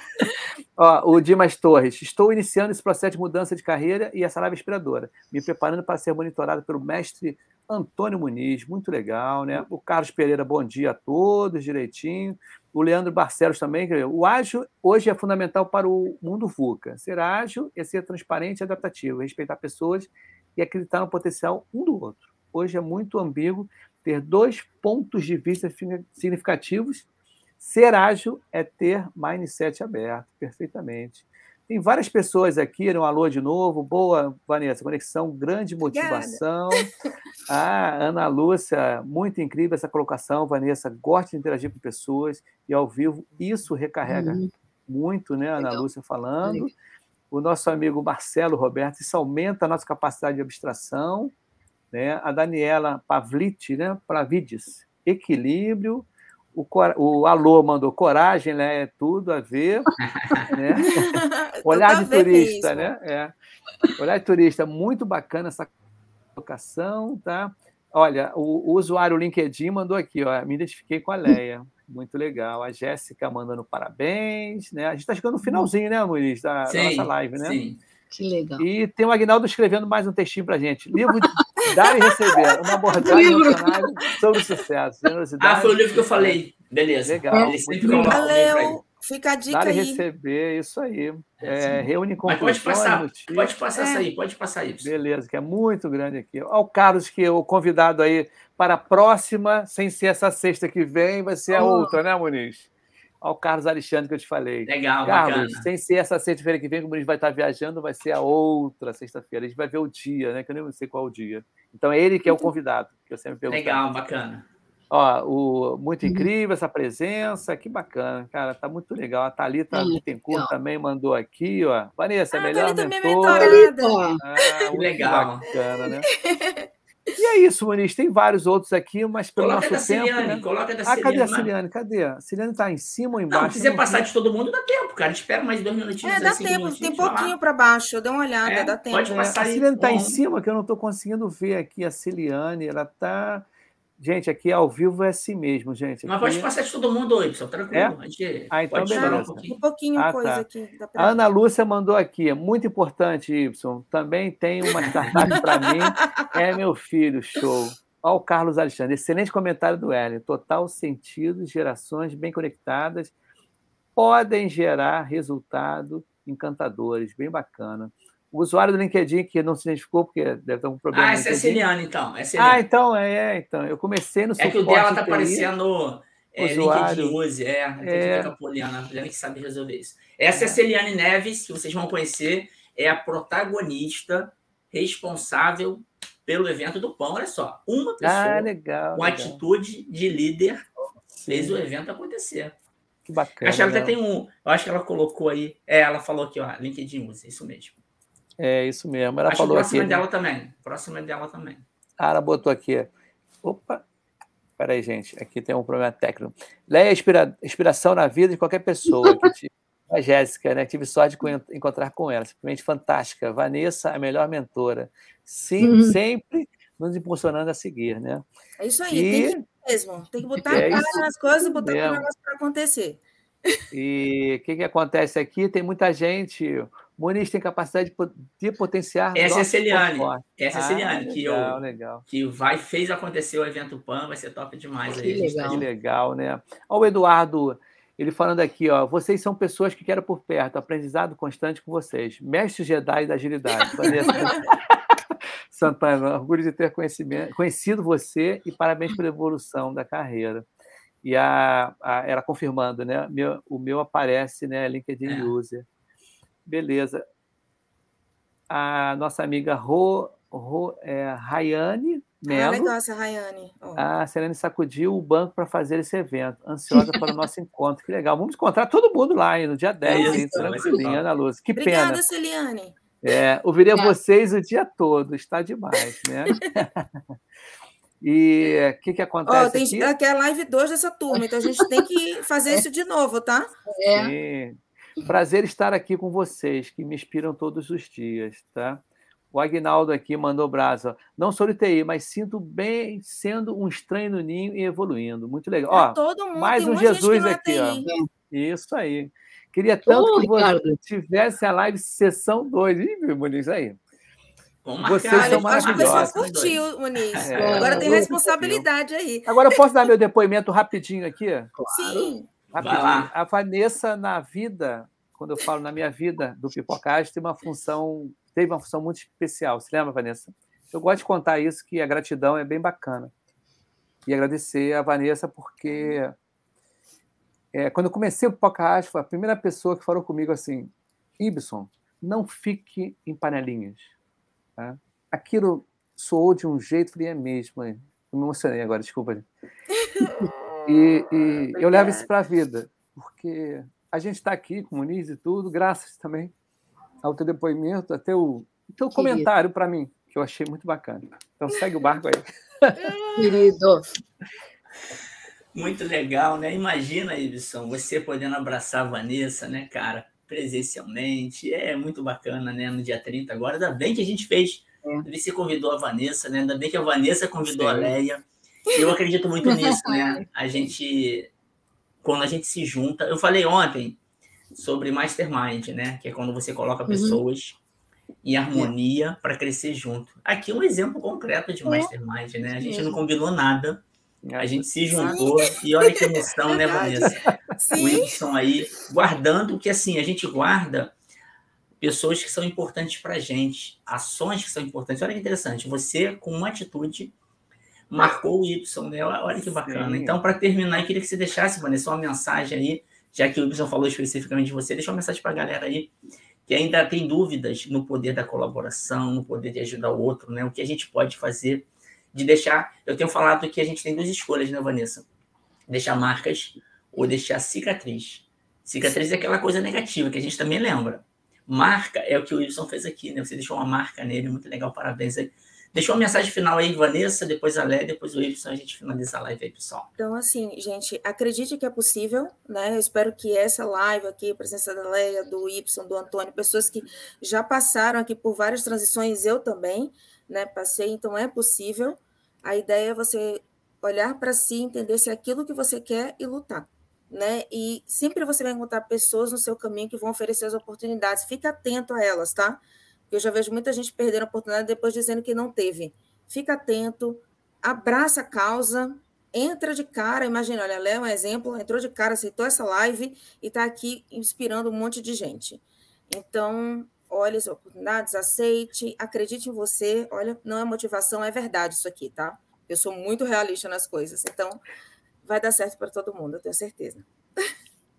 Ó, o Dimas Torres. Estou iniciando esse processo de mudança de carreira e essa live inspiradora, me preparando para ser monitorado pelo mestre Antônio Muniz, muito legal, né? O Carlos Pereira, bom dia a todos, direitinho. O Leandro Barcelos também, o ágil hoje é fundamental para o mundo VUCA. Ser ágil é ser transparente e adaptativo, respeitar pessoas e acreditar no potencial um do outro. Hoje é muito ambíguo ter dois pontos de vista significativos. Ser ágil é ter mindset aberto, perfeitamente. Tem várias pessoas aqui, um alô de novo. Boa, Vanessa, conexão, grande motivação. Ah, Ana Lúcia, muito incrível essa colocação, Vanessa. Gosta de interagir com pessoas e ao vivo, isso recarrega uhum. muito, né, Ana Legal. Lúcia falando. Legal. O nosso amigo Marcelo Roberto, isso aumenta a nossa capacidade de abstração. Né? A Daniela Pavliti, né? Pravides, equilíbrio o, o Alô mandou coragem, né? É tudo a ver. Né? Olhar de turista, né? É. Olhar de turista, muito bacana essa colocação, tá? Olha, o, o usuário LinkedIn mandou aqui, ó, me identifiquei com a Leia. Muito legal. A Jéssica mandando parabéns, né? A gente está chegando no finalzinho, né, Muniz, da, sim, da nossa live, né? Sim. Que legal. E tem o Agnaldo escrevendo mais um textinho para gente. Livro de Dar e Receber, uma abordagem sobre sucesso. Ah, foi o livro que eu falei. Beleza. Legal. Ele sempre Valeu. Fica a dica Dar aí. receber, isso aí. É, reúne com pode passar, pode passar é. isso aí, pode passar isso. Beleza, que é muito grande aqui. Olha o Carlos, que é o convidado aí para a próxima, sem ser essa sexta que vem, vai ser a oh. outra, né, Muniz? ao Carlos Alexandre que eu te falei. Legal, Carlos, bacana. sem ser essa sexta-feira que vem, como a gente vai estar viajando, vai ser a outra sexta-feira. A gente vai ver o dia, né? Que eu nem sei qual é o dia. Então é ele que é o convidado, que eu sempre pergunto. Legal, bacana. Ó, o, muito incrível essa presença, que bacana, cara, tá muito legal. A Thalita Bittencourt também mandou aqui, ó. Vanessa, ah, melhor mentora. Ah, legal. Bacana, né? E é isso, Muniz. Tem vários outros aqui, mas pelo coloca nosso tempo. Ciliane, né? Coloca da ah, cadê a Ciliane? Cadê? A Ciliane está em cima ou embaixo? Não, se quiser passar de todo mundo, dá tempo, cara. Espera mais dois minutinhos. É, dá tempo, tem pouquinho para baixo. Eu dei uma olhada, é, dá tempo. Pode passar é, a Ciliane está em cima, que eu não estou conseguindo ver aqui a Ciliane. Ela está. Gente, aqui ao vivo é assim mesmo, gente. Mas pode passar de todo mundo, Y, tranquilo. É? A gente ah, então pode beleza. Um pouquinho, um pouquinho ah, coisa tá. aqui. A Ana Lúcia mandou aqui, é muito importante, Y. Também tem uma startup para mim. É meu filho, show. Olha o Carlos Alexandre, excelente comentário do Ellen. Total sentido, gerações bem conectadas podem gerar resultados encantadores, bem bacana. O usuário do LinkedIn que não se identificou, porque deve ter um problema. Ah, essa é a Celiane, então. É Ah, então, é, é, então. Eu comecei no É que o dela está aparecendo é, usuário. LinkedIn Use, é. é. a Poliana, a Poliana que sabe resolver isso. Essa é a Celiane Neves, que vocês vão conhecer, é a protagonista responsável pelo evento do pão. Olha só, uma pessoa ah, legal, com legal. atitude de líder fez o evento acontecer. Que bacana. Acho que ela até tem um. Eu acho que ela colocou aí. É, ela falou aqui, ó, LinkedIn Use, isso mesmo. É isso mesmo. Ela Acho falou próxima aqui. Né? dela também. Próxima dela também. Ah, ela botou aqui. Opa! Peraí, gente. Aqui tem um problema técnico. Leia a inspira... inspiração na vida de qualquer pessoa. A Jéssica, né? Tive sorte de encontrar com ela. Simplesmente fantástica. Vanessa, a melhor mentora. Sim, uhum. sempre nos impulsionando a seguir, né? É isso aí, e... tem que mesmo. Tem que botar é a cara nas coisas e botar o negócio para acontecer. E o que, que acontece aqui? Tem muita gente Muniz tem capacidade de potenciar. Essa é a Celiane. Essa é a Celiane, ah, que, legal, eu, legal. que vai, fez acontecer o evento PAN, vai ser top demais. Que, aí, legal. que legal, né? Olha o Eduardo, ele falando aqui, ó. Vocês são pessoas que quero por perto, aprendizado constante com vocês. Mestre Jedi da agilidade. Santana, orgulho de ter conhecido você e parabéns pela evolução da carreira. E a, a ela confirmando, né? Meu, o meu aparece, né? LinkedIn é. User. Beleza. A nossa amiga Ro, Ro, é, Rayane Melo. Ah, legal essa Rayane. Oh. A Selene sacudiu o banco para fazer esse evento. Ansiosa para o nosso encontro. Que legal. Vamos encontrar todo mundo lá hein, no dia 10, hein, tranquilinha, Ana Luz. Que Obrigada, pena. Celiane. É, ouvirei vocês o dia todo. Está demais, né? E o que, que acontece? Oh, tem, aqui? aqui é a live 2 dessa turma, então a gente tem que fazer isso de novo, tá? É. Sim. Prazer estar aqui com vocês, que me inspiram todos os dias, tá? O Agnaldo aqui mandou brasa. Não sou de TI, mas sinto bem sendo um estranho no ninho e evoluindo. Muito legal. Ó, todo mundo, mais um Jesus aqui, ó. Isso aí. Queria tanto que você tivesse a live sessão 2. Ih, Muniz, aí. Vocês são maravilhosos. Acho que o curtiu, Muniz. É, Agora tem responsabilidade aí. Agora eu posso dar meu depoimento rapidinho aqui? Claro. Sim. Rapidinho. A Vanessa, na vida, quando eu falo na minha vida do Pipocast, tem uma função, teve uma função muito especial. Você lembra, Vanessa? Eu gosto de contar isso, que a gratidão é bem bacana. E agradecer a Vanessa, porque é, quando eu comecei o Pipocast, foi a primeira pessoa que falou comigo assim: Ibson, não fique em panelinhas. Tá? Aquilo soou de um jeito, falei, é mesmo. Eu me emocionei agora, desculpa. E, e eu levo isso para a vida, porque a gente está aqui com o Muniz e tudo, graças também ao teu depoimento, até o teu comentário para mim, que eu achei muito bacana. Então segue o barco aí. Querido. Muito legal, né? Imagina, Ibson, você podendo abraçar a Vanessa, né, cara, presencialmente. É muito bacana, né? No dia 30 agora. Ainda bem que a gente fez. É. Você convidou a Vanessa, né? Ainda bem que a Vanessa convidou Sim. a Leia. Eu acredito muito nisso, né? A gente, quando a gente se junta, eu falei ontem sobre mastermind, né? Que é quando você coloca uhum. pessoas uhum. em harmonia para crescer junto. Aqui um exemplo concreto de é. mastermind, né? A gente não combinou nada. A gente se juntou e olha que emoção, né, Vanessa? Sim. O Wilson aí guardando que assim a gente guarda pessoas que são importantes para a gente, ações que são importantes. Olha que interessante, você com uma atitude marcou o Y, né? Olha que bacana. Sim. Então, para terminar, eu queria que você deixasse, Vanessa, uma mensagem aí, já que o Y falou especificamente de você, deixa uma mensagem para a galera aí que ainda tem dúvidas no poder da colaboração, no poder de ajudar o outro, né? O que a gente pode fazer de deixar. Eu tenho falado que a gente tem duas escolhas, né, Vanessa? Deixar marcas ou deixar cicatriz. Cicatriz é aquela coisa negativa que a gente também lembra. Marca é o que o Wilson fez aqui, né? Você deixou uma marca nele, muito legal, parabéns aí. Deixa uma mensagem final aí, Vanessa, depois a Lé, depois o Wilson, a gente finaliza a live aí, pessoal. Então, assim, gente, acredite que é possível, né? Eu espero que essa live aqui, a presença da Leia, do Y, do Antônio, pessoas que já passaram aqui por várias transições, eu também, né? Passei, então é possível. A ideia é você olhar para si, entender se é aquilo que você quer e lutar. Né? E sempre você vai encontrar pessoas no seu caminho que vão oferecer as oportunidades. Fica atento a elas, tá? Eu já vejo muita gente perdendo a oportunidade depois dizendo que não teve. Fica atento, abraça a causa, entra de cara. Imagina, olha, Léo é um exemplo, entrou de cara, aceitou essa live e está aqui inspirando um monte de gente. Então, olhe as oportunidades, aceite, acredite em você. Olha, não é motivação, é verdade isso aqui, tá? Eu sou muito realista nas coisas. Então, vai dar certo para todo mundo, eu tenho certeza.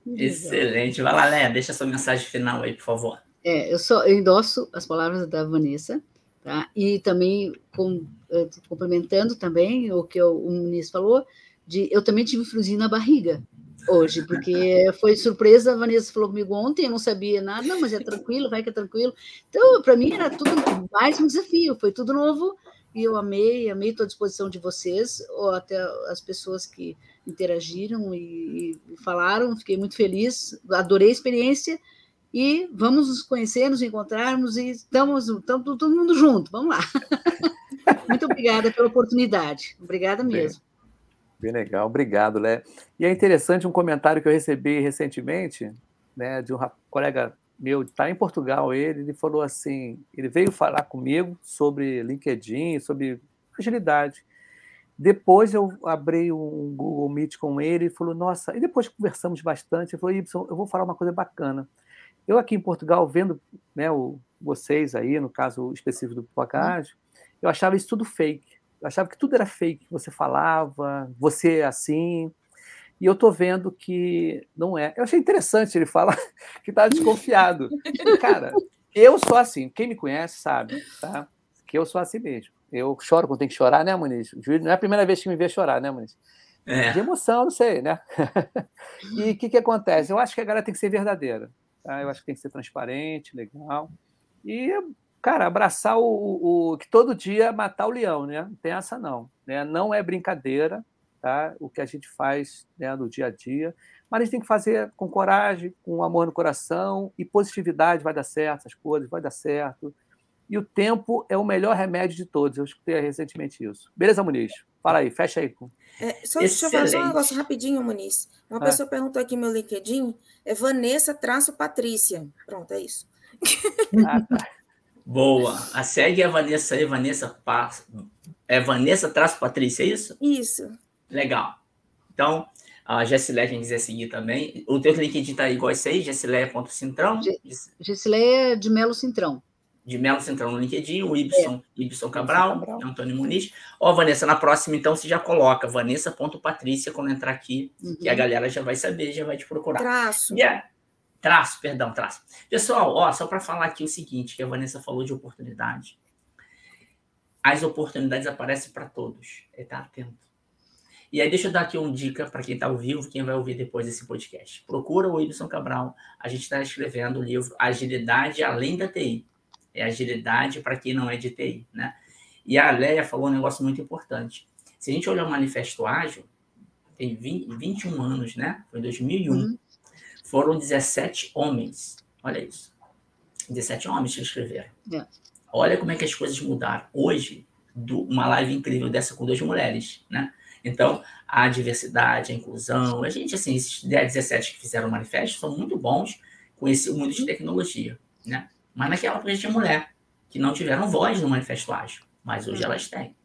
Excelente. Vai lá, Léa, deixa sua mensagem final aí, por favor. É, eu só eu endosso as palavras da Vanessa, tá? E também com, eh, complementando também o que o, o Muniz falou, de eu também tive friozinho na barriga, hoje, porque foi surpresa, a Vanessa falou comigo ontem, eu não sabia nada, não, mas é tranquilo, vai que é tranquilo. Então, para mim era tudo mais um desafio, foi tudo novo, e eu amei, amei, estou à disposição de vocês, ou até as pessoas que interagiram e, e falaram, fiquei muito feliz, adorei a experiência, e vamos nos conhecer, nos encontrarmos, e estamos, estamos todo mundo junto, vamos lá. muito obrigada pela oportunidade, obrigada mesmo. Bem legal, obrigado, Lé. E é interessante um comentário que eu recebi recentemente, né, de um colega meu, está em Portugal, ele, ele falou assim, ele veio falar comigo sobre LinkedIn, sobre agilidade. Depois eu abri um Google Meet com ele e falou, nossa, e depois conversamos bastante, ele falou, Ibson, eu vou falar uma coisa bacana. Eu aqui em Portugal, vendo né, o, vocês aí, no caso específico do Pocahontas, eu achava isso tudo fake. Eu achava que tudo era fake, você falava, você é assim. E eu tô vendo que não é. Eu achei interessante ele falar que tá desconfiado. Cara, eu sou assim. Quem me conhece sabe, tá? Que eu sou assim mesmo. Eu choro quando tem que chorar, né, Muniz? Não é a primeira vez que me vê chorar, né, Muniz? É. De emoção, não sei, né? e o que, que acontece? Eu acho que a galera tem que ser verdadeira. Tá? Eu acho que tem que ser transparente, legal. E cara, abraçar o, o, que todo dia matar o leão, né? Não tem essa não, né? Não é brincadeira, tá? O que a gente faz né, no dia a dia, mas a gente tem que fazer com coragem, com amor no coração e positividade, vai dar certo, as coisas vai dar certo. E o tempo é o melhor remédio de todos. Eu escutei recentemente isso. Beleza, Muniz? Fala aí, fecha aí. É, só, deixa eu falar só um negócio rapidinho, Muniz. Uma é. pessoa perguntou aqui no meu LinkedIn, é Vanessa traço Patrícia. Pronto, é isso. Ah, tá. Boa. A segue é a Vanessa aí, Vanessa Paz. É Vanessa traço Patrícia, é isso? Isso. Legal. Então, a Gessileia, quem quiser seguir também. O teu LinkedIn tá igual esse aí, Gessileia.cintrão. Gessileia de Melo Cintrão. De Melo Cintrão no LinkedIn, o Ibson, é. Ibson Cabral, Cabral. Antônio Muniz. Ó, Vanessa, na próxima, então, você já coloca Vanessa.patrícia quando entrar aqui, uhum. que a galera já vai saber, já vai te procurar. Traço. Yeah. Traço, perdão, traço. Pessoal, ó, só para falar aqui o seguinte, que a Vanessa falou de oportunidade. As oportunidades aparecem para todos. É tá atento. E aí, deixa eu dar aqui uma dica para quem está ao vivo, quem vai ouvir depois desse podcast. Procura o Wilson Cabral. A gente está escrevendo o livro Agilidade Além da TI. É agilidade para quem não é de TI, né? E a Leia falou um negócio muito importante. Se a gente olhar o Manifesto Ágil, tem 20, 21 anos, né? Foi em 2001. Uhum foram 17 homens. Olha isso. 17 homens que escreveram. É. Olha como é que as coisas mudaram. Hoje, do, uma live incrível dessa com duas mulheres, né? Então, a diversidade, a inclusão, a gente, assim, esses 17 que fizeram o manifesto são muito bons com esse mundo de tecnologia, né? Mas naquela época a gente tinha mulher que não tiveram voz no manifesto ágil, mas hoje uhum. elas têm.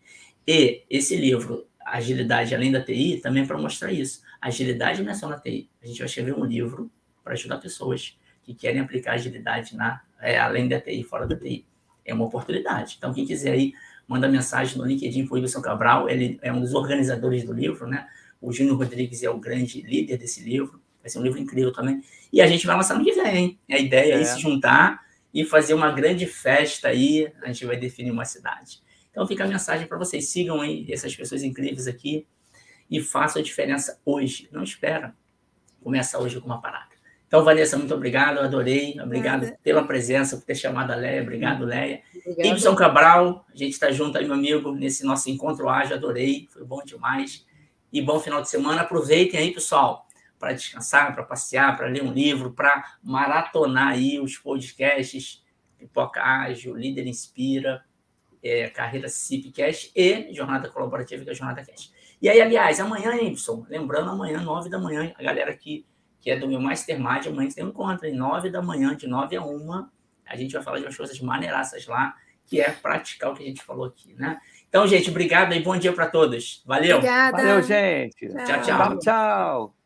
E esse livro, Agilidade Além da TI, também é para mostrar isso. Agilidade não é só na TI. A gente vai escrever um livro para ajudar pessoas que querem aplicar agilidade na, é, além da TI, fora da TI. É uma oportunidade. Então, quem quiser aí, manda mensagem no LinkedIn para o Wilson Cabral, ele é um dos organizadores do livro, né? O Júnior Rodrigues é o grande líder desse livro, vai ser um livro incrível também. E a gente vai lançar no que vem, hein? A ideia é, é se juntar e fazer uma grande festa aí, a gente vai definir uma cidade. Então fica a mensagem para vocês, sigam aí essas pessoas incríveis aqui e façam a diferença hoje. Não espera começar hoje com uma parada. Então, Vanessa, muito obrigado, adorei. Obrigado pela presença, por ter chamado a Leia. Obrigado, Leia. Ibson Cabral, a gente está junto aí, meu amigo, nesse nosso encontro ágil, adorei, foi bom demais. E bom final de semana. Aproveitem aí, pessoal, para descansar, para passear, para ler um livro, para maratonar aí os podcasts Pipoca Ágil, Líder Inspira, é, Carreira CIPcast e Jornada Colaborativa, que é a Jornada Cast. E aí, aliás, amanhã, Y, lembrando, amanhã, nove da manhã, a galera aqui que é do meu Mastermind, amanhã tem um encontro, em nove da manhã, de nove a uma, a gente vai falar de umas coisas maneiraças lá, que é praticar o que a gente falou aqui, né? Então, gente, obrigado e bom dia para todos. Valeu. Obrigada. Valeu, gente. Tchau, tchau. Tchau.